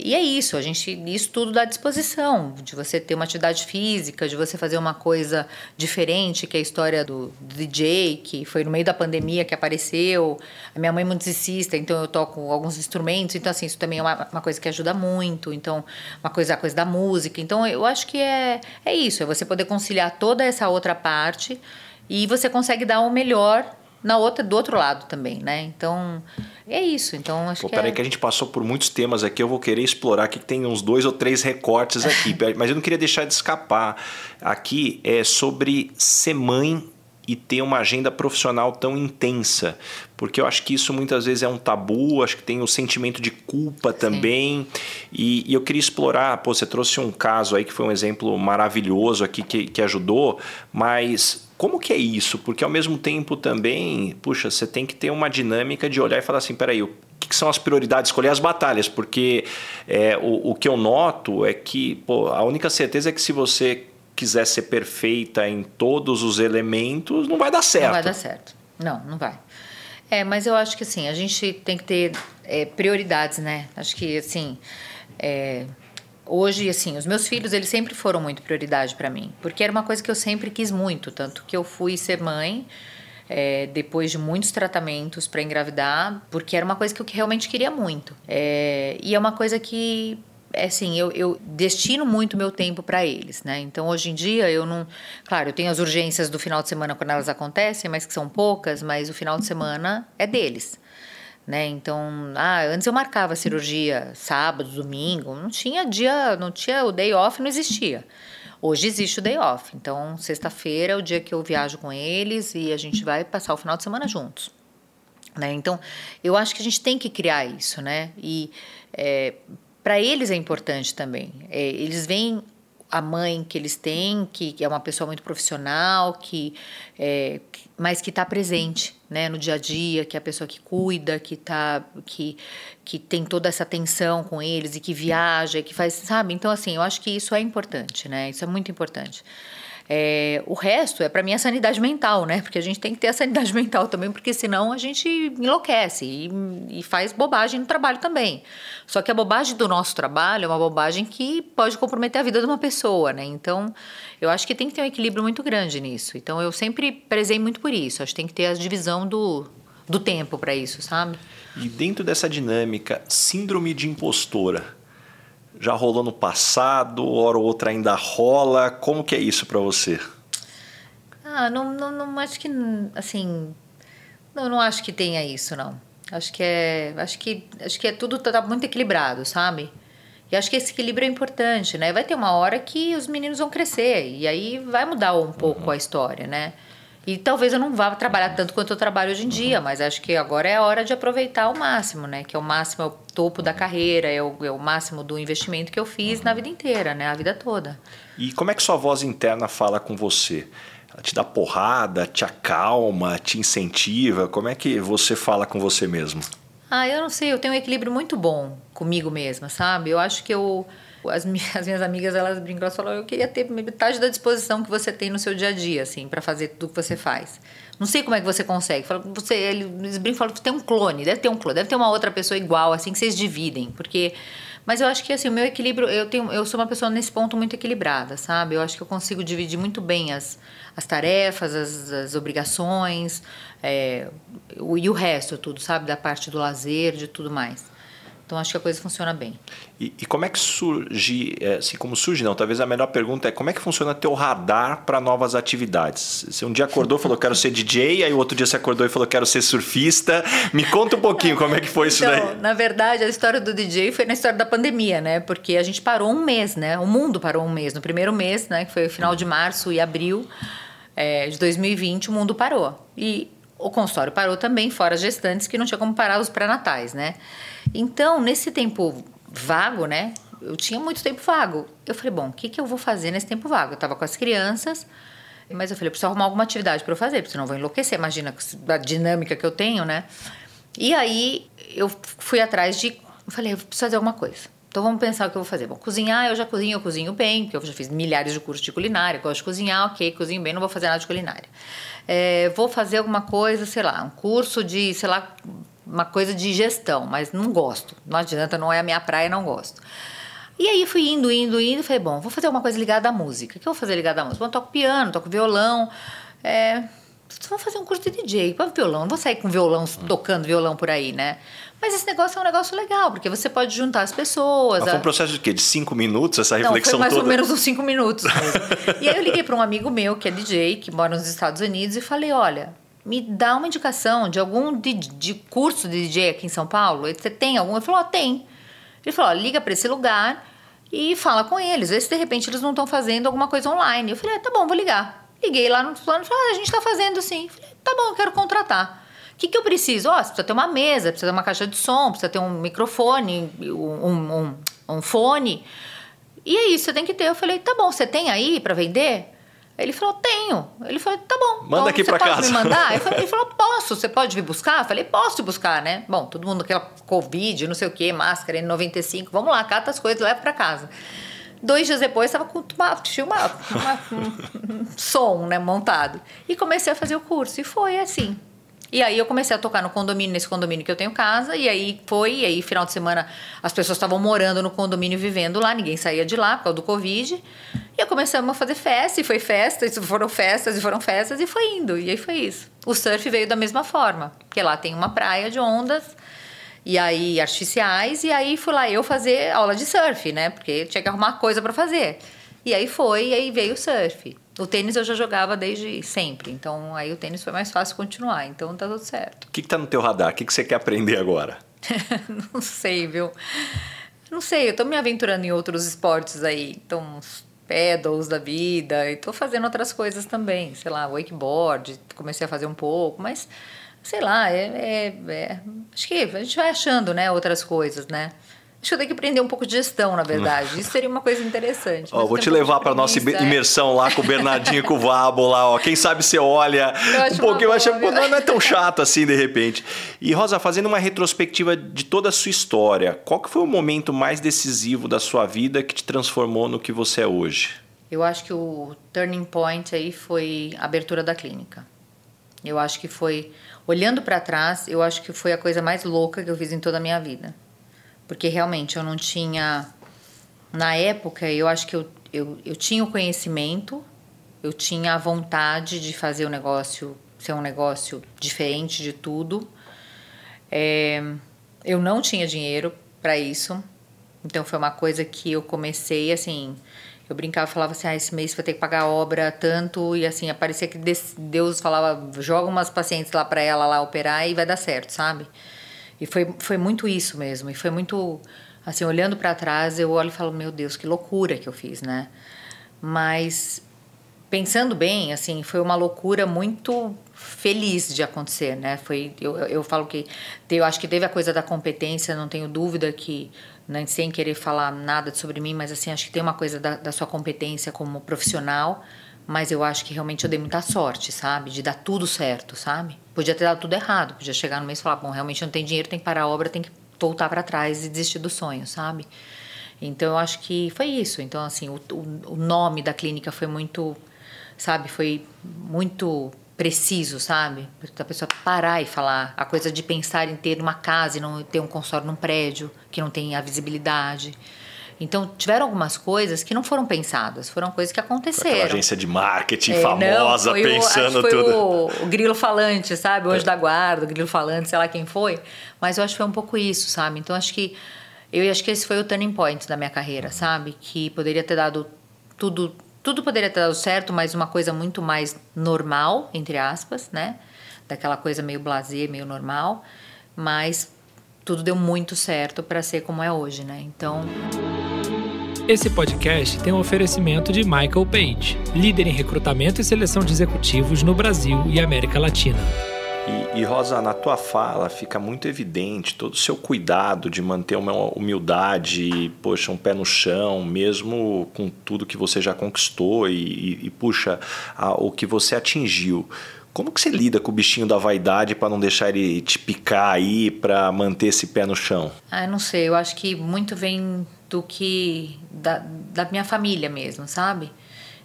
e é isso, a gente, isso tudo dá disposição, de você ter uma atividade física, de você fazer uma coisa diferente, que é a história do DJ, que foi no meio da pandemia que apareceu. A minha mãe é musicista, então eu toco alguns instrumentos, então assim, isso também é uma, uma coisa que ajuda muito. Então, uma coisa, a coisa da música. Então, eu acho que é, é isso, é você poder conciliar toda essa outra parte e você consegue dar o melhor na outra do outro lado também, né? Então é isso. Então acho Pô, que. Peraí, é... que a gente passou por muitos temas aqui. Eu vou querer explorar aqui que tem uns dois ou três recortes aqui, [laughs] mas eu não queria deixar de escapar. Aqui é sobre ser mãe e ter uma agenda profissional tão intensa, porque eu acho que isso muitas vezes é um tabu, acho que tem o sentimento de culpa também, e, e, eu queria explorar, pô, você trouxe um caso aí que foi um exemplo maravilhoso aqui que, que ajudou, mas como que é isso? Porque ao mesmo tempo também, puxa, você tem que ter uma dinâmica de olhar e falar assim, peraí, o que são as prioridades, escolher as batalhas, porque é, o, o que eu noto é que pô, a única certeza é que se você quiser ser perfeita em todos os elementos, não vai dar certo. Não vai dar certo. Não, não vai. É, mas eu acho que assim, a gente tem que ter é, prioridades, né? Acho que assim, é, hoje, assim, os meus filhos, eles sempre foram muito prioridade para mim, porque era uma coisa que eu sempre quis muito, tanto que eu fui ser mãe é, depois de muitos tratamentos para engravidar, porque era uma coisa que eu realmente queria muito. É, e é uma coisa que assim, eu, eu destino muito meu tempo para eles, né? Então, hoje em dia, eu não. Claro, eu tenho as urgências do final de semana quando elas acontecem, mas que são poucas, mas o final de semana é deles né? Então, ah, antes eu marcava cirurgia sábado, domingo, não tinha dia, não tinha o day off, não existia. Hoje existe o day off. Então, sexta-feira é o dia que eu viajo com eles e a gente vai passar o final de semana juntos. Né? Então, eu acho que a gente tem que criar isso, né? E é, para eles é importante também. É, eles veem a mãe que eles têm, que, que é uma pessoa muito profissional, que, é, mas que está presente né, no dia a dia, que é a pessoa que cuida, que, tá, que, que tem toda essa atenção com eles e que viaja, que faz, sabe? Então, assim, eu acho que isso é importante, né? Isso é muito importante. É, o resto é para mim a sanidade mental, né? Porque a gente tem que ter a sanidade [laughs] mental também, porque senão a gente enlouquece e, e, faz bobagem no trabalho também. Só que a bobagem do nosso trabalho é uma bobagem que pode comprometer a vida de uma pessoa, né? Então, eu acho que tem que ter um equilíbrio muito grande nisso. Então, eu sempre prezei muito por isso. Acho que tem que ter a divisão do, do tempo para isso, sabe? E dentro dessa dinâmica, síndrome de impostora já rolou no passado, hora ou outra ainda rola. Como que é isso para você? Ah, não, não, não acho que assim, não, não acho que tenha isso não. Acho que é, acho que acho que é tudo tá muito equilibrado, sabe? E acho que esse equilíbrio é importante, né? Vai ter uma hora que os meninos vão crescer e aí vai mudar um pouco uhum. a história, né? E talvez eu não vá trabalhar tanto quanto eu trabalho hoje em dia, mas acho que agora é a hora de aproveitar o máximo, né? Que é o máximo, é o topo da carreira, é o, é o máximo do investimento que eu fiz na vida inteira, né? A vida toda. E como é que sua voz interna fala com você? Ela te dá porrada, te acalma, te incentiva? Como é que você fala com você mesmo? Ah, eu não sei, eu tenho um equilíbrio muito bom comigo mesma, sabe? Eu acho que eu as minhas, as minhas amigas, elas brincam, elas falam, eu queria ter metade da disposição que você tem no seu dia a dia, assim, para fazer tudo que você faz. Não sei como é que você consegue. Fala, você, eles brincam, falam, tem um clone, deve ter um clone, deve ter uma outra pessoa igual, assim, que vocês dividem, porque... Mas eu acho que, assim, o meu equilíbrio, eu tenho, eu sou uma pessoa nesse ponto muito equilibrada, sabe? Eu acho que eu consigo dividir muito bem as, as tarefas, as, as obrigações, é, o, e o resto, tudo, sabe? Da parte do lazer, de tudo mais. Então acho que a coisa funciona bem. E, e como é que surge, é, assim, como surge não, talvez a melhor pergunta é como é que funciona teu radar para novas atividades? Você um dia acordou e falou quero ser DJ, aí o outro dia você acordou e falou quero ser surfista. Me conta um pouquinho como é que foi isso então, daí. Na verdade, a história do DJ foi na história da pandemia, né? Porque a gente parou um mês, né? O mundo parou um mês. No primeiro mês, né? Que foi o final de março e abril é, de 2020, o mundo parou. E o consultório parou também, fora as gestantes, que não tinha como parar os pré-natais, né? Então, nesse tempo vago, né? Eu tinha muito tempo vago. Eu falei, bom, o que, que eu vou fazer nesse tempo vago? Eu estava com as crianças, mas eu falei, eu preciso arrumar alguma atividade para eu fazer, porque senão eu vou enlouquecer. Imagina a dinâmica que eu tenho, né? E aí eu fui atrás de. Eu falei, eu preciso fazer alguma coisa. Então vamos pensar o que eu vou fazer. Bom, cozinhar eu já cozinho, eu cozinho bem, porque eu já fiz milhares de cursos de culinária, gosto de cozinhar, ok, cozinho bem, não vou fazer nada de culinária. É, vou fazer alguma coisa, sei lá, um curso de, sei lá, uma coisa de gestão, mas não gosto. Não adianta, não é a minha praia, não gosto. E aí fui indo, indo, indo, falei, bom, vou fazer uma coisa ligada à música. O que eu vou fazer ligada à música? Bom, eu toco piano, toco violão. É, vou fazer um curso de DJ, para violão. Não vou sair com violão, tocando violão por aí, né? Mas esse negócio é um negócio legal, porque você pode juntar as pessoas. Mas foi um processo de quê? De cinco minutos, essa reflexão Não, foi mais toda? ou menos uns cinco minutos [laughs] e aí eu liguei para um amigo meu, que é DJ, que mora nos Estados Unidos, e falei, olha, me dá uma indicação de algum de, de curso de DJ aqui em São Paulo. Você tem algum? Ele falou, oh, tem. Ele falou, liga para esse lugar e fala com eles. Vê se de repente eles não estão fazendo alguma coisa online. Eu falei, ah, tá bom, vou ligar. Liguei lá no plano e falei, ah, a gente está fazendo sim. falei, tá bom, eu quero contratar. O que, que eu preciso? Ó, você precisa ter uma mesa, precisa ter uma caixa de som, precisa ter um microfone, um, um, um fone. E é isso, você tem que ter. Eu falei, tá bom, você tem aí para vender? Ele falou, tenho. Ele falou, tá bom. Manda aqui para casa. Você pode me mandar? [laughs] ele falou, posso. Você pode vir buscar? Eu falei, posso buscar, né? Bom, todo mundo aquela Covid, não sei o quê, máscara N95. Vamos lá, cata as coisas, leva para casa. Dois dias depois, estava com uma, uma, uma, [laughs] um som né, montado. E comecei a fazer o curso. E foi assim. E aí eu comecei a tocar no condomínio, nesse condomínio que eu tenho casa, e aí foi, e aí final de semana as pessoas estavam morando no condomínio, vivendo lá, ninguém saía de lá por causa do Covid. E eu começamos a fazer festa, e foi festa, e foram festas, e foram festas, e foi indo, e aí foi isso. O surf veio da mesma forma, porque lá tem uma praia de ondas, e aí artificiais, e aí fui lá eu fazer aula de surf, né? Porque tinha que arrumar coisa para fazer. E aí foi, e aí veio o surf. O tênis eu já jogava desde sempre, então aí o tênis foi mais fácil continuar, então tá tudo certo. O que, que tá no teu radar? O que, que você quer aprender agora? [laughs] não sei, viu? Não sei, eu tô me aventurando em outros esportes aí, então uns pedals da vida, e tô fazendo outras coisas também, sei lá, wakeboard, comecei a fazer um pouco, mas sei lá, é, é, é acho que a gente vai achando, né, outras coisas, né? Acho que eu tenho que aprender um pouco de gestão, na verdade. Isso seria uma coisa interessante. Ó, vou te levar para nossa imersão lá com o Bernardinho e com o [laughs] Vabo lá, ó. Quem sabe você olha um pouquinho, vai achar, não, não é tão [laughs] chato assim de repente. E Rosa, fazendo uma retrospectiva de toda a sua história, qual que foi o momento mais decisivo da sua vida que te transformou no que você é hoje? Eu acho que o turning point aí foi a abertura da clínica. Eu acho que foi, olhando para trás, eu acho que foi a coisa mais louca que eu fiz em toda a minha vida porque realmente eu não tinha. Na época, eu acho que eu, eu, eu tinha o conhecimento, eu tinha a vontade de fazer o negócio ser um negócio diferente de tudo. É, eu não tinha dinheiro para isso, então foi uma coisa que eu comecei assim. Eu brincava, falava assim: ah, esse mês vai ter que pagar a obra tanto, e assim, aparecia que Deus falava: joga umas pacientes lá para ela lá operar e vai dar certo, sabe? E foi, foi muito isso mesmo. E foi muito. Assim, olhando para trás, eu olho e falo: meu Deus, que loucura que eu fiz, né? Mas pensando bem, assim, foi uma loucura muito feliz de acontecer, né? Foi, eu, eu falo que eu acho que teve a coisa da competência, não tenho dúvida que, né, sem querer falar nada sobre mim, mas assim, acho que tem uma coisa da, da sua competência como profissional, mas eu acho que realmente eu dei muita sorte, sabe? De dar tudo certo, sabe? Podia ter dado tudo errado, podia chegar no mês e falar, bom, realmente não tem dinheiro, tem que parar a obra, tem que voltar para trás e desistir do sonho, sabe? Então eu acho que foi isso. Então, assim, o, o, nome da clínica foi muito, sabe? Foi muito preciso, sabe? A pessoa parar e falar a coisa de pensar em ter uma casa e não ter um consultório num prédio que não tem a visibilidade. Então, tiveram algumas coisas que não foram pensadas, foram coisas que aconteceram. Aquela agência de marketing é, famosa, não, pensando o, tudo. O, o grilo falante, sabe? O anjo é. da guarda, o grilo falante, sei lá quem foi. Mas eu acho que foi um pouco isso, sabe? Então, acho que eu acho que esse foi o turning point da minha carreira, sabe? Que poderia ter dado tudo, tudo poderia ter dado certo, mas uma coisa muito mais normal, entre aspas, né? Daquela coisa meio blazer, meio normal, mas tudo deu muito certo para ser como é hoje, né? Então, esse podcast tem um oferecimento de Michael Page, líder em recrutamento e seleção de executivos no Brasil e América Latina. E, e, Rosa, na tua fala fica muito evidente todo o seu cuidado de manter uma humildade, poxa, um pé no chão, mesmo com tudo que você já conquistou e, e, e puxa, a, o que você atingiu. Como que você lida com o bichinho da vaidade para não deixar ele te picar aí, para manter esse pé no chão? Ah, eu não sei. Eu acho que muito vem do que da, da minha família mesmo, sabe?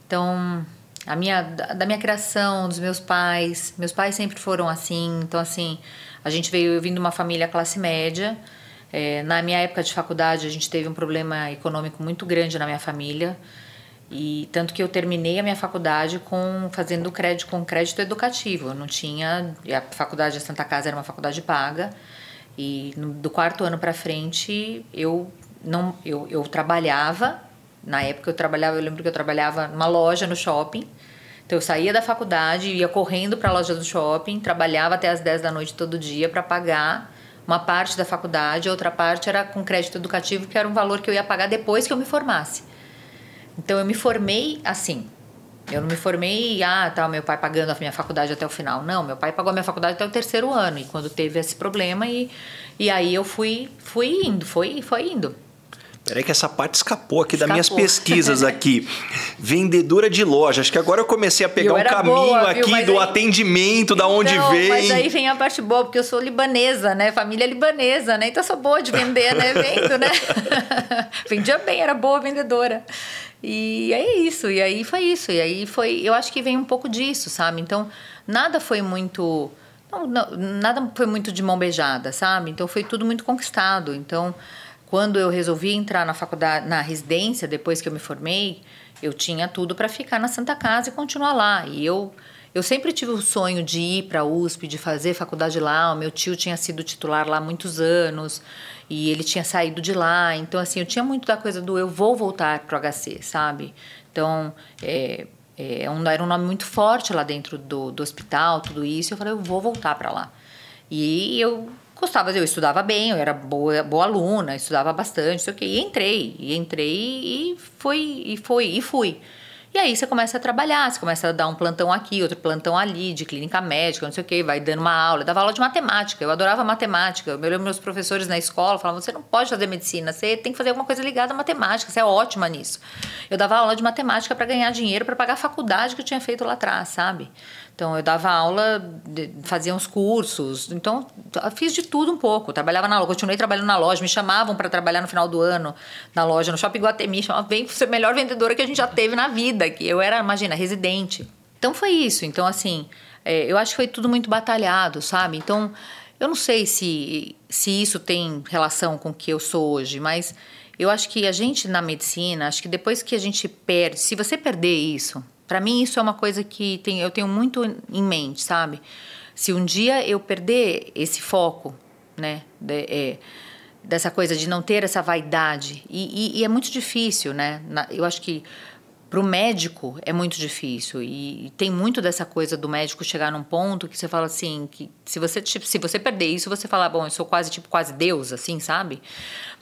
Então, a minha da minha criação, dos meus pais, meus pais sempre foram assim, então assim, a gente veio eu vim de uma família classe média. É, na minha época de faculdade, a gente teve um problema econômico muito grande na minha família. E tanto que eu terminei a minha faculdade com fazendo crédito com crédito educativo. Eu não tinha, a faculdade da Santa Casa era uma faculdade paga. E no, do quarto ano para frente, eu não eu, eu trabalhava na época eu trabalhava eu lembro que eu trabalhava numa loja no shopping então eu saía da faculdade ia correndo para a loja do shopping trabalhava até as 10 da noite todo dia para pagar uma parte da faculdade outra parte era com crédito educativo que era um valor que eu ia pagar depois que eu me formasse então eu me formei assim eu não me formei, ah, tá, meu pai pagando a minha faculdade até o final. Não, meu pai pagou a minha faculdade até o terceiro ano. E quando teve esse problema, e, e aí eu fui, fui indo, foi, foi indo. Peraí que essa parte escapou aqui escapou. das minhas pesquisas [laughs] aqui. Vendedora de loja. Acho que agora eu comecei a pegar um caminho boa, aqui do aí... atendimento, da onde então, vem. Mas aí vem a parte boa, porque eu sou libanesa, né? Família libanesa, né? Então eu sou boa de vender, né? Vendo, né? [laughs] Vendia bem, era boa vendedora. E é isso, e aí foi isso. E aí foi, eu acho que vem um pouco disso, sabe? Então, nada foi muito não, não, nada foi muito de mão beijada, sabe? Então foi tudo muito conquistado. Então, quando eu resolvi entrar na faculdade, na residência, depois que eu me formei, eu tinha tudo para ficar na Santa Casa e continuar lá. E eu, eu sempre tive o sonho de ir para a USP, de fazer faculdade lá. O meu tio tinha sido titular lá há muitos anos e ele tinha saído de lá. Então, assim, eu tinha muito da coisa do eu vou voltar para o HC, sabe? Então, é, é um, era um nome muito forte lá dentro do, do hospital, tudo isso. Eu falei, eu vou voltar para lá. E eu gostava, eu estudava bem, eu era boa, boa aluna, estudava bastante, sei o quê. E entrei, e entrei e fui, e foi, e fui. E aí você começa a trabalhar, você começa a dar um plantão aqui, outro plantão ali, de clínica médica, não sei o quê, vai dando uma aula. Eu dava aula de matemática, eu adorava matemática. Eu lembro meus professores na escola falavam: você não pode fazer medicina, você tem que fazer alguma coisa ligada à matemática, você é ótima nisso. Eu dava aula de matemática para ganhar dinheiro, para pagar a faculdade que eu tinha feito lá atrás, sabe? Então, eu dava aula, fazia uns cursos. Então, fiz de tudo um pouco. Trabalhava na loja, continuei trabalhando na loja. Me chamavam para trabalhar no final do ano na loja, no Shopping Guatemi. Chamavam, vem ser a melhor vendedora que a gente já teve na vida. Que eu era, imagina, residente. Então, foi isso. Então, assim, é, eu acho que foi tudo muito batalhado, sabe? Então, eu não sei se, se isso tem relação com o que eu sou hoje, mas eu acho que a gente na medicina, acho que depois que a gente perde, se você perder isso, para mim, isso é uma coisa que tem, eu tenho muito em mente, sabe? Se um dia eu perder esse foco, né? De, é, dessa coisa de não ter essa vaidade. E, e, e é muito difícil, né? Na, eu acho que para o médico é muito difícil e, e, tem muito dessa coisa do médico chegar num ponto que você fala assim que se você tipo, se você perder isso você fala bom eu sou quase tipo quase Deus assim sabe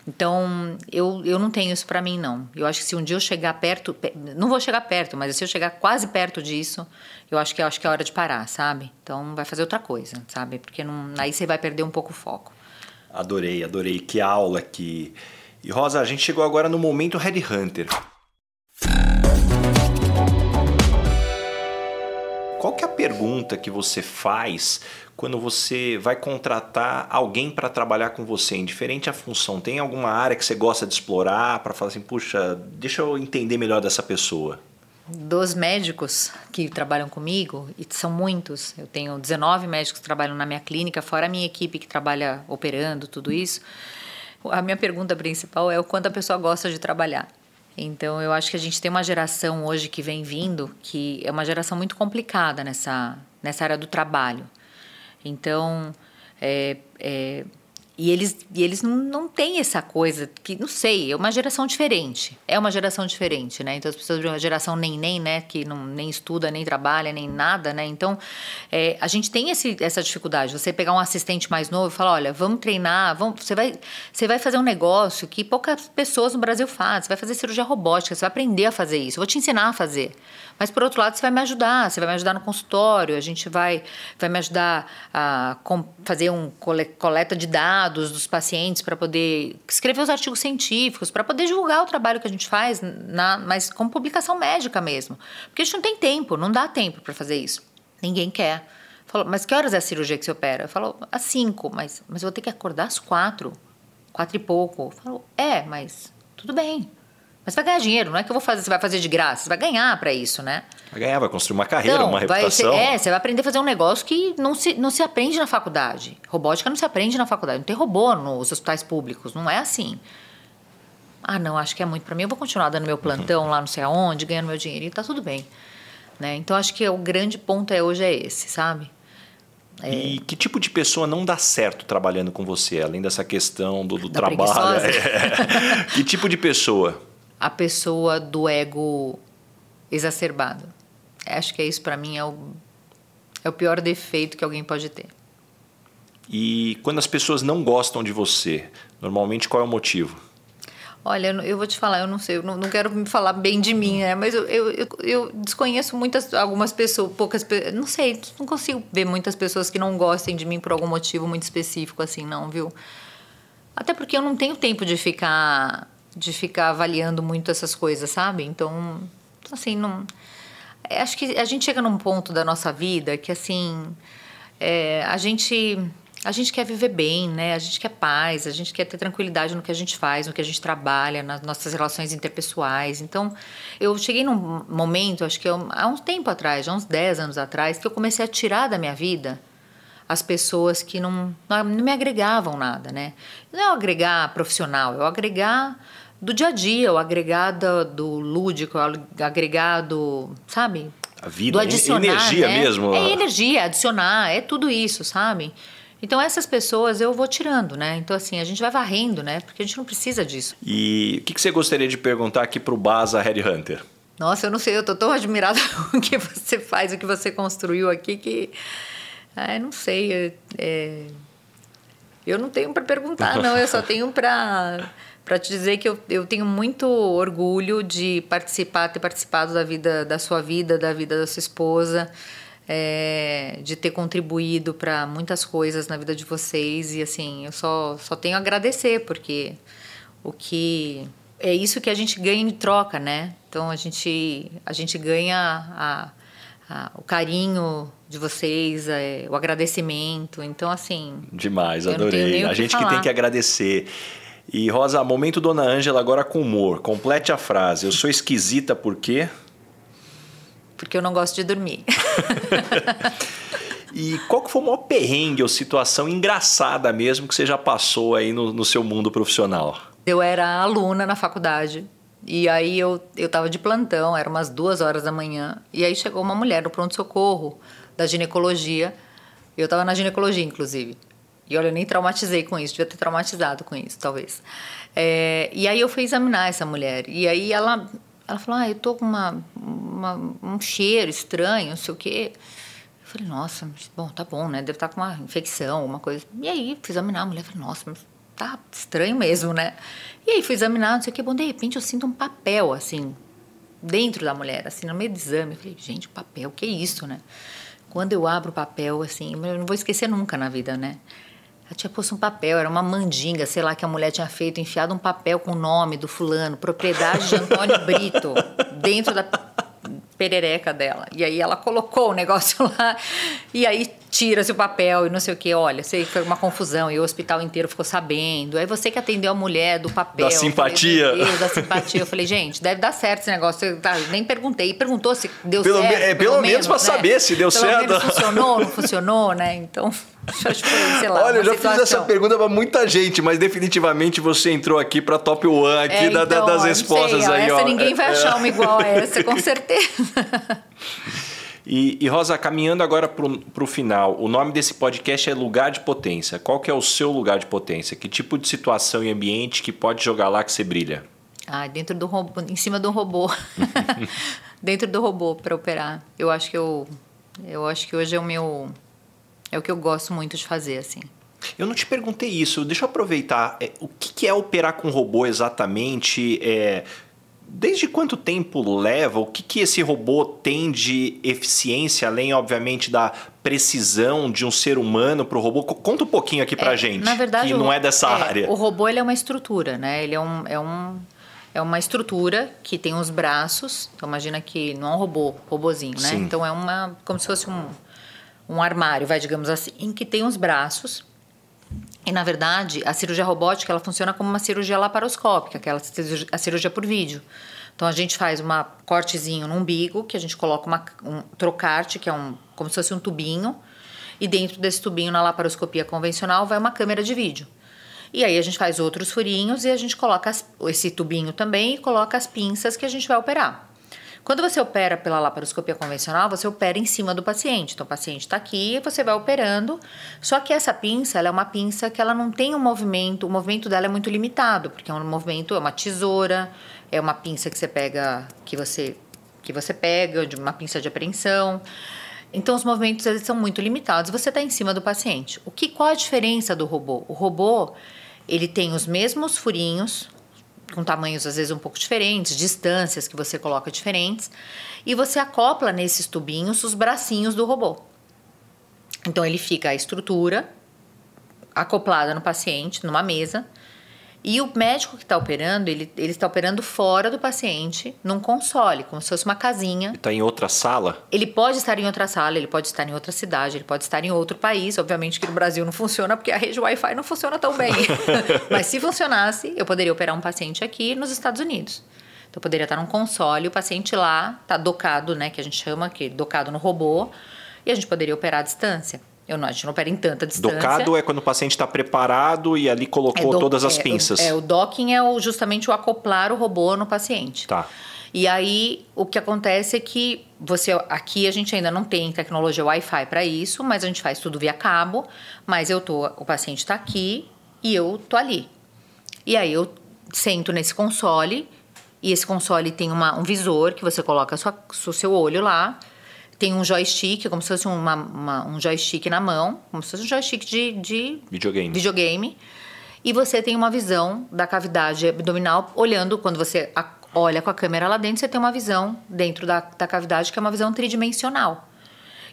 então, eu, eu não tenho isso para mim, não. Eu acho que se um dia eu chegar perto, não vou chegar perto, mas se eu chegar quase perto disso, eu acho que, eu acho que é hora de parar, sabe? Então, vai fazer outra coisa, sabe? Porque não, aí você vai perder um pouco o foco. Adorei, adorei. Que aula aqui. E Rosa, a gente chegou agora no momento Red Hunter. Qual que é a pergunta que você faz quando você vai contratar alguém para trabalhar com você, indiferente a função? Tem alguma área que você gosta de explorar para falar assim, puxa, deixa eu entender melhor dessa pessoa? Dos médicos que trabalham comigo, e são muitos, eu tenho 19 médicos que trabalham na minha clínica, fora a minha equipe que trabalha operando, tudo isso. A minha pergunta principal é o quanto a pessoa gosta de trabalhar. Então, eu acho que a gente tem uma geração hoje que vem vindo que é uma geração muito complicada nessa, nessa área do trabalho. Então, é, é, e eles, e eles não, não têm essa coisa que, não sei, é uma geração diferente. É uma geração diferente, né? Então as pessoas de uma geração nem nem, né? Que não, nem estuda, nem trabalha, nem nada, né? Então é, a gente tem esse, essa dificuldade. Você pegar um assistente mais novo e falar, olha, vamos treinar, vamos, você, vai, você vai fazer um negócio que poucas pessoas no Brasil fazem. Você vai fazer cirurgia robótica, você vai aprender a fazer isso. Eu vou te ensinar a fazer. Mas por outro lado, você vai me ajudar, você vai me ajudar no consultório, a gente vai, vai me ajudar a fazer um coleta de dados dos pacientes para poder escrever os artigos científicos, para poder divulgar o trabalho que a gente faz, na, mas como publicação médica mesmo. Porque a gente não tem tempo, não dá tempo para fazer isso. Ninguém quer. Falou, mas que horas é a cirurgia que você opera? Falou, às cinco, mas, mas eu vou ter que acordar às quatro, quatro e pouco. Falou, é, mas tudo bem. Mas você vai ganhar dinheiro, não é que eu vou fazer, você vai fazer de graça, você vai ganhar para isso, né? Vai ganhar, vai construir uma carreira, então, uma reputação. Ser, é, você vai aprender a fazer um negócio que não se, não se aprende na faculdade. Robótica não se aprende na faculdade. Não tem robô nos hospitais públicos, não é assim. Ah, não, acho que é muito para mim. Eu vou continuar dando meu plantão uhum. lá não sei aonde, ganhando meu dinheiro e tá tudo bem. Né? Então acho que o grande ponto é hoje é esse, sabe? É... E que tipo de pessoa não dá certo trabalhando com você, além dessa questão do, do trabalho? [laughs] É. que tipo de pessoa? A pessoa do ego exacerbado. Acho que é isso para mim é o, é o pior defeito que alguém pode ter. E quando as pessoas não gostam de você, normalmente qual é o motivo? Olha, eu vou te falar, eu não sei, eu não, não quero me falar bem de mim, né? Mas eu, eu, eu, desconheço muitas, algumas pessoas, poucas, não sei, não consigo ver muitas pessoas que não gostem de mim por algum motivo muito específico, assim, não, viu? Até porque eu não tenho tempo de ficar de ficar avaliando muito essas coisas, sabe? Então, assim, não. É, acho que a gente chega num ponto da nossa vida que, assim, é, a gente. A gente quer viver bem, né? A gente quer paz, a gente quer ter tranquilidade no que a gente faz, no que a gente trabalha, nas nossas relações interpessoais. Então, eu cheguei num momento, acho que eu, há um tempo atrás, já uns 10 anos atrás, que eu comecei a tirar da minha vida as pessoas que não, não me agregavam nada, né? Não é agregar profissional, é agregar do dia a dia, o agregado do lúdico, o agregado, sabe? A vida, do adicionar, energia né? mesmo. É energia, adicionar, é tudo isso, sabe? Então essas pessoas eu vou tirando, né? Então assim, a gente vai varrendo, né? Porque a gente não precisa disso. E o que, que você gostaria de perguntar aqui pro Baza Headhunter? Nossa, eu não sei, eu tô tão admirada [laughs] com o que você faz, o que você construiu aqui que. Ah, não sei. É, é... Eu não tenho para perguntar, não. Eu só tenho para para te dizer que eu, eu tenho muito orgulho de participar, ter participado da vida da sua vida, da vida da sua esposa, é, de ter contribuído para muitas coisas na vida de vocês e assim eu só só tenho a agradecer porque o que é isso que a gente ganha em troca, né? Então a gente a gente ganha a, a, o carinho de vocês, é, o agradecimento. Então assim. Demais, adorei. a gente que, que tem que agradecer. E Rosa, momento Dona Ângela agora com humor. Complete a frase. Eu sou esquisita por quê? Porque eu não gosto de dormir. [laughs] e qual que foi o maior perrengue ou situação engraçada mesmo que você já passou aí no, no seu mundo profissional? Eu era aluna na faculdade. E aí eu, eu tava de plantão, era umas duas horas da manhã. E aí chegou uma mulher no pronto-socorro da ginecologia. Eu tava na ginecologia, inclusive. E olha, eu nem traumatizei com isso, devia ter traumatizado com isso, talvez. É, e aí eu fui examinar essa mulher. E aí ela, ela falou: Ah, eu tô com uma, uma, um cheiro estranho, não sei o quê. Eu falei: Nossa, bom, tá bom, né? Deve estar tá com uma infecção, uma coisa. E aí fui examinar a mulher. Falei: Nossa, mas tá estranho mesmo, né? E aí fui examinar, não sei o quê. Bom, de repente eu sinto um papel, assim, dentro da mulher, assim, no meio do exame. Eu falei: Gente, papel, que isso, né? Quando eu abro o papel, assim, eu não vou esquecer nunca na vida, né? Ela tinha posto um papel, era uma mandinga, sei lá, que a mulher tinha feito, enfiado um papel com o nome do fulano, propriedade de Antônio Brito, [laughs] dentro da perereca dela. E aí ela colocou o negócio lá, e aí tira-se o papel e não sei o que. Olha, sei que foi uma confusão e o hospital inteiro ficou sabendo. Aí você que atendeu a mulher do papel. Da simpatia. Falei, Deus, da simpatia. Eu falei, gente, deve dar certo esse negócio. Eu, tá, nem perguntei. Perguntou se deu pelo certo. Me, é, pelo, pelo menos, para né? saber se deu pelo certo. Menos funcionou, não [laughs] funcionou, né? Então. [laughs] Sei lá, Olha, eu já situação. fiz essa pergunta para muita gente, mas definitivamente você entrou aqui para top one aqui é, da, então, das respostas sei, aí. Essa ó. ninguém vai é. achar uma igual a [laughs] essa, com certeza. E, e, Rosa, caminhando agora para o final, o nome desse podcast é Lugar de Potência. Qual que é o seu lugar de potência? Que tipo de situação e ambiente que pode jogar lá que você brilha? Ah, dentro do robô, em cima do robô. [laughs] dentro do robô para operar. Eu acho que eu, eu acho que hoje é o meu é o que eu gosto muito de fazer, assim. Eu não te perguntei isso. Deixa eu aproveitar. É, o que, que é operar com robô exatamente? É, Desde quanto tempo leva? O que, que esse robô tem de eficiência, além, obviamente, da precisão de um ser humano para o robô? Conta um pouquinho aqui para é, gente, na verdade, que não é dessa é, área. O robô ele é uma estrutura, né? Ele é, um, é, um, é uma estrutura que tem os braços. Então, imagina que não é um robô, robozinho, né? Sim. Então, é uma, como se fosse um, um armário, vai, digamos assim, em que tem os braços. E, na verdade, a cirurgia robótica ela funciona como uma cirurgia laparoscópica, aquela a cirurgia por vídeo. Então, a gente faz um cortezinho no umbigo, que a gente coloca uma, um trocarte, que é um, como se fosse um tubinho, e dentro desse tubinho, na laparoscopia convencional, vai uma câmera de vídeo. E aí a gente faz outros furinhos e a gente coloca as, esse tubinho também e coloca as pinças que a gente vai operar. Quando você opera pela laparoscopia convencional, você opera em cima do paciente. Então, o paciente está aqui você vai operando. Só que essa pinça, ela é uma pinça que ela não tem um movimento, o movimento dela é muito limitado, porque é um movimento, é uma tesoura, é uma pinça que você pega, que você, que você pega, de uma pinça de apreensão. Então, os movimentos eles são muito limitados. Você está em cima do paciente. O que, qual a diferença do robô? O robô, ele tem os mesmos furinhos, com tamanhos às vezes um pouco diferentes, distâncias que você coloca diferentes, e você acopla nesses tubinhos os bracinhos do robô. Então ele fica a estrutura acoplada no paciente, numa mesa, e o médico que está operando, ele, ele está operando fora do paciente, num console, como se fosse uma casinha. Está em outra sala? Ele pode estar em outra sala, ele pode estar em outra cidade, ele pode estar em outro país. Obviamente que no Brasil não funciona, porque a rede Wi-Fi não funciona tão bem. [laughs] Mas se funcionasse, eu poderia operar um paciente aqui nos Estados Unidos. Então, eu poderia estar num console, o paciente lá está docado, né, que a gente chama, que docado no robô, e a gente poderia operar à distância. Eu não, a gente não opera em tanta distância. Docado é quando o paciente está preparado e ali colocou é do, todas as é, pinças. É, o docking é o, justamente o acoplar o robô no paciente. Tá. E aí o que acontece é que você aqui a gente ainda não tem tecnologia Wi-Fi para isso, mas a gente faz tudo via cabo. Mas eu tô, o paciente está aqui e eu tô ali. E aí eu sento nesse console e esse console tem uma, um visor que você coloca o seu olho lá tem um joystick, como se fosse uma, uma, um joystick na mão, como se fosse um joystick de, de videogame. videogame. E você tem uma visão da cavidade abdominal, olhando, quando você olha com a câmera lá dentro, você tem uma visão dentro da, da cavidade que é uma visão tridimensional.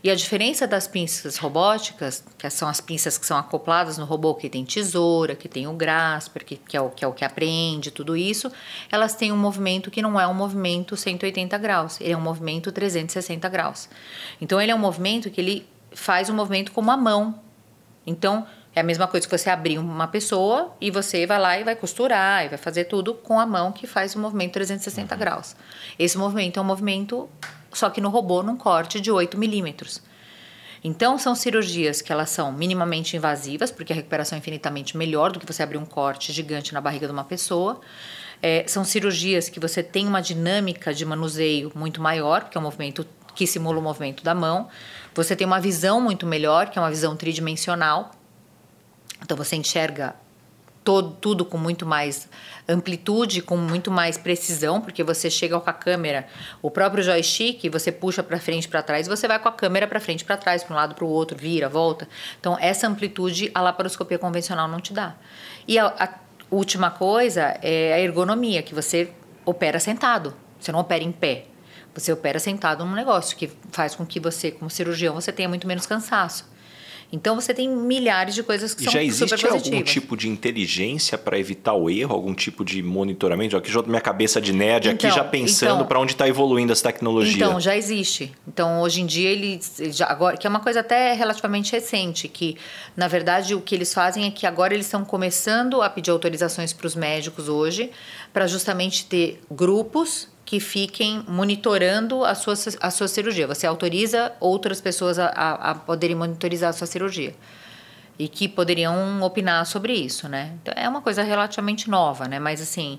E a diferença das pinças robóticas, que são as pinças que são acopladas no robô, que tem tesoura, que tem o grasper, que, que, é, o, que é o que aprende, tudo isso, elas têm um movimento que não é um movimento 180 graus, ele é um movimento 360 graus. Então ele é um movimento que ele faz um movimento como a mão. Então, é a mesma coisa que você abrir uma pessoa e você vai lá e vai costurar e vai fazer tudo com a mão que faz o movimento 360 uhum. graus. Esse movimento é um movimento só que no robô num corte de 8 milímetros. Então, são cirurgias que elas são minimamente invasivas, porque a recuperação é infinitamente melhor do que você abrir um corte gigante na barriga de uma pessoa. É, são cirurgias que você tem uma dinâmica de manuseio muito maior, porque é um movimento que simula o movimento da mão. Você tem uma visão muito melhor, que é uma visão tridimensional. Então, você enxerga todo, tudo com muito mais amplitude, com muito mais precisão, porque você chega com a câmera, o próprio joystick, você puxa para frente, para trás, você vai com a câmera para frente, para trás, para um lado, para o outro, vira, volta. Então essa amplitude a laparoscopia convencional não te dá. E a, a última coisa é a ergonomia, que você opera sentado, você não opera em pé. Você opera sentado num negócio que faz com que você, como cirurgião, você tenha muito menos cansaço. Então você tem milhares de coisas que e são já existe super algum tipo de inteligência para evitar o erro, algum tipo de monitoramento? Aqui já minha cabeça de nerd então, aqui já pensando então, para onde está evoluindo essa tecnologia. Então já existe. Então hoje em dia ele já agora que é uma coisa até relativamente recente que na verdade o que eles fazem é que agora eles estão começando a pedir autorizações para os médicos hoje para justamente ter grupos que fiquem monitorando a sua, a sua cirurgia. Você autoriza outras pessoas a, a, a poderem monitorizar a sua cirurgia e que poderiam opinar sobre isso, né? Então, é uma coisa relativamente nova, né? Mas assim,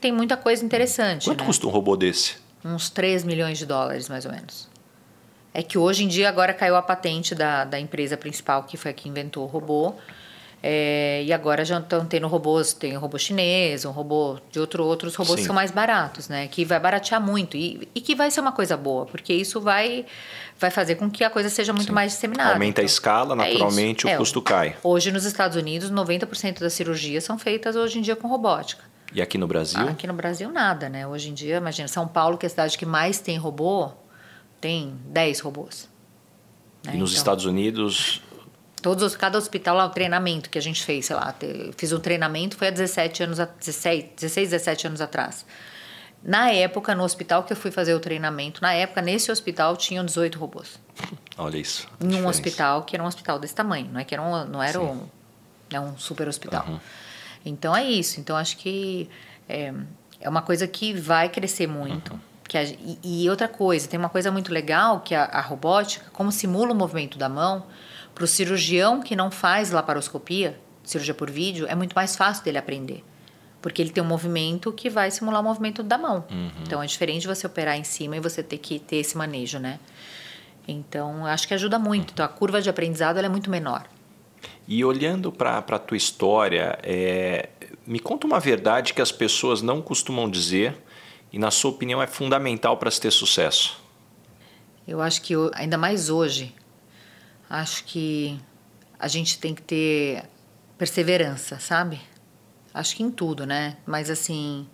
tem muita coisa interessante. Quanto né? custa um robô desse? Uns 3 milhões de dólares, mais ou menos. É que hoje em dia agora caiu a patente da, da empresa principal que foi a que inventou o robô. É, e agora já estão tendo robôs, tem um robô chinês, um robô de outro, outros robôs Sim. que são mais baratos, né? Que vai baratear muito e, e, que vai ser uma coisa boa, porque isso vai, vai fazer com que a coisa seja muito Sim. mais disseminada. Aumenta então, a escala, é naturalmente é o custo cai. Hoje nos Estados Unidos, 90% das cirurgias são feitas hoje em dia com robótica. E aqui no Brasil? Ah, aqui no Brasil nada, né? Hoje em dia, imagina, São Paulo, que é a cidade que mais tem robô, tem 10 robôs. Né? E nos então, Estados Unidos, Todos, cada hospital lá, o treinamento que a gente fez, sei lá, fiz um treinamento, foi há 17 anos, 16, 16, 17 anos atrás. Na época, no hospital que eu fui fazer o treinamento, na época, nesse hospital, tinham 18 robôs. Olha isso. Em um diferença. hospital que era um hospital desse tamanho, não é que era um, não era um, é um super hospital. Uhum. Então é isso. Então acho que é, é uma coisa que vai crescer muito. Uhum. Que a, e, e, outra coisa, tem uma coisa muito legal que a, a robótica, como simula o movimento da mão, para o cirurgião que não faz laparoscopia, cirurgia por vídeo, é muito mais fácil dele aprender. Porque ele tem um movimento que vai simular o movimento da mão. Uhum. Então é diferente você operar em cima e você ter que ter esse manejo, né? Então acho que ajuda muito. Então a curva de aprendizado é muito menor. E olhando para a tua história, é, me conta uma verdade que as pessoas não costumam dizer e, na sua opinião, é fundamental para se ter sucesso. Eu acho que ainda mais hoje, Acho que a gente tem que ter perseverança, sabe? Acho que em tudo, né? Mas assim,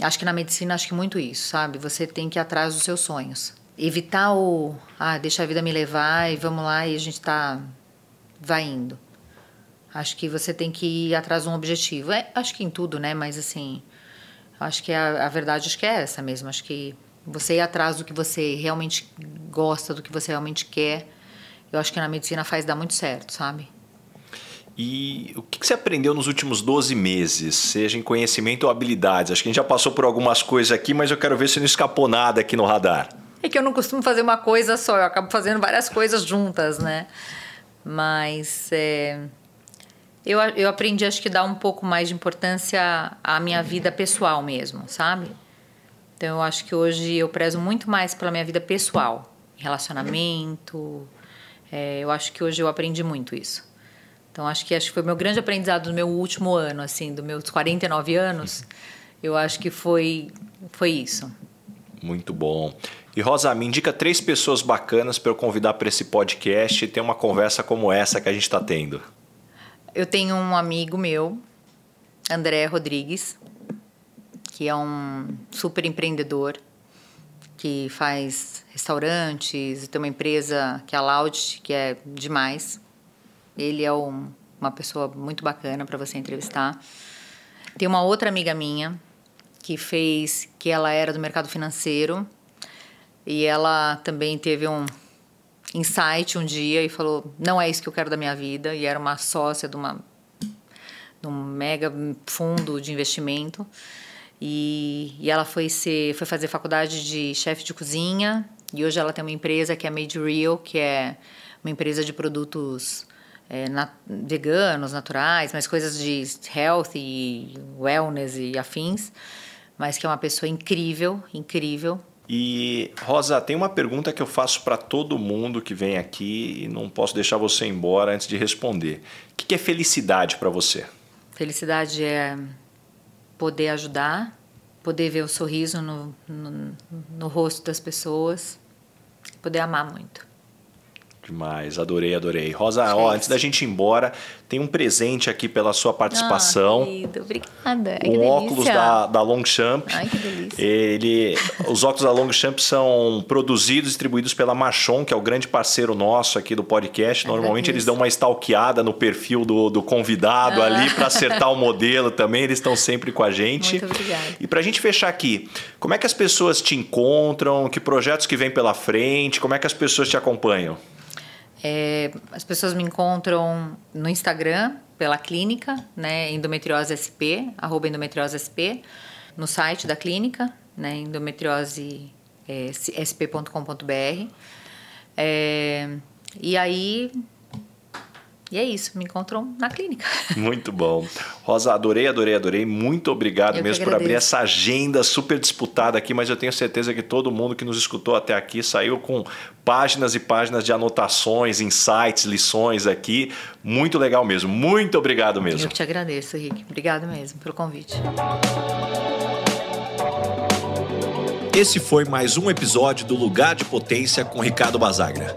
acho que na medicina acho que muito isso, sabe? Você tem que ir atrás dos seus sonhos. Evitar o, ah, deixa a vida me levar e vamos lá e a gente tá vai indo. Acho que você tem que ir atrás de um objetivo. É, acho que em tudo, né? Mas assim, acho que a, a verdade acho que é essa mesmo. Acho que você ir atrás do que você realmente gosta, do que você realmente quer eu acho que na medicina faz dar muito certo, sabe? E o que você aprendeu nos últimos 12 meses, seja em conhecimento ou habilidades? Acho que a gente já passou por algumas coisas aqui, mas eu quero ver se não escapou nada aqui no radar. É que eu não costumo fazer uma coisa só, eu acabo fazendo várias coisas juntas, né? Mas é, eu, eu aprendi, acho que, dar um pouco mais de importância à minha vida pessoal mesmo, sabe? Então eu acho que hoje eu prezo muito mais pela minha vida pessoal, relacionamento. É, eu acho que hoje eu aprendi muito isso. Então acho que acho que foi meu grande aprendizado no meu último ano, assim, dos meus 49 anos. Eu acho que foi foi isso. Muito bom. E Rosa, me indica três pessoas bacanas para eu convidar para esse podcast e ter uma conversa como essa que a gente está tendo. Eu tenho um amigo meu, André Rodrigues, que é um super empreendedor que faz restaurantes, tem uma empresa que é a Loud, que é demais. Ele é um, uma pessoa muito bacana para você entrevistar. Tem uma outra amiga minha que fez, que ela era do mercado financeiro e ela também teve um insight um dia e falou: não é isso que eu quero da minha vida. E era uma sócia de, uma, de um mega fundo de investimento. E, e ela foi, ser, foi fazer faculdade de chefe de cozinha. E hoje ela tem uma empresa que é Made Real, que é uma empresa de produtos é, na, veganos, naturais, mas coisas de health e wellness e afins. Mas que é uma pessoa incrível, incrível. E, Rosa, tem uma pergunta que eu faço para todo mundo que vem aqui e não posso deixar você embora antes de responder. O que é felicidade para você? Felicidade é poder ajudar, poder ver o sorriso no, no, no rosto das pessoas, poder amar muito. Demais, adorei, adorei. Rosa, ó, antes da gente ir embora, tem um presente aqui pela sua participação. Ah, querido, obrigada. Um óculos da, da Longchamp. Ai, que delícia. Ele, os óculos da Longchamp são produzidos e distribuídos pela Machon, que é o grande parceiro nosso aqui do podcast. Normalmente eles dão uma stalkeada no perfil do, do convidado ah. ali para acertar o modelo também. Eles estão sempre com a gente. Muito obrigada. E para a gente fechar aqui, como é que as pessoas te encontram? Que projetos que vem pela frente? Como é que as pessoas te acompanham? É, as pessoas me encontram no Instagram, pela clínica, né, endometriose SP, arroba endometriose SP, no site da clínica, né, endometriosesp.com.br. É, e aí e é isso, me encontram na clínica. [laughs] Muito bom. Rosa, adorei, adorei, adorei. Muito obrigado eu mesmo por abrir essa agenda super disputada aqui, mas eu tenho certeza que todo mundo que nos escutou até aqui saiu com páginas e páginas de anotações, insights, lições aqui. Muito legal mesmo. Muito obrigado mesmo. Eu te agradeço, Rick. Obrigado mesmo pelo convite. Esse foi mais um episódio do Lugar de Potência com Ricardo Basagra.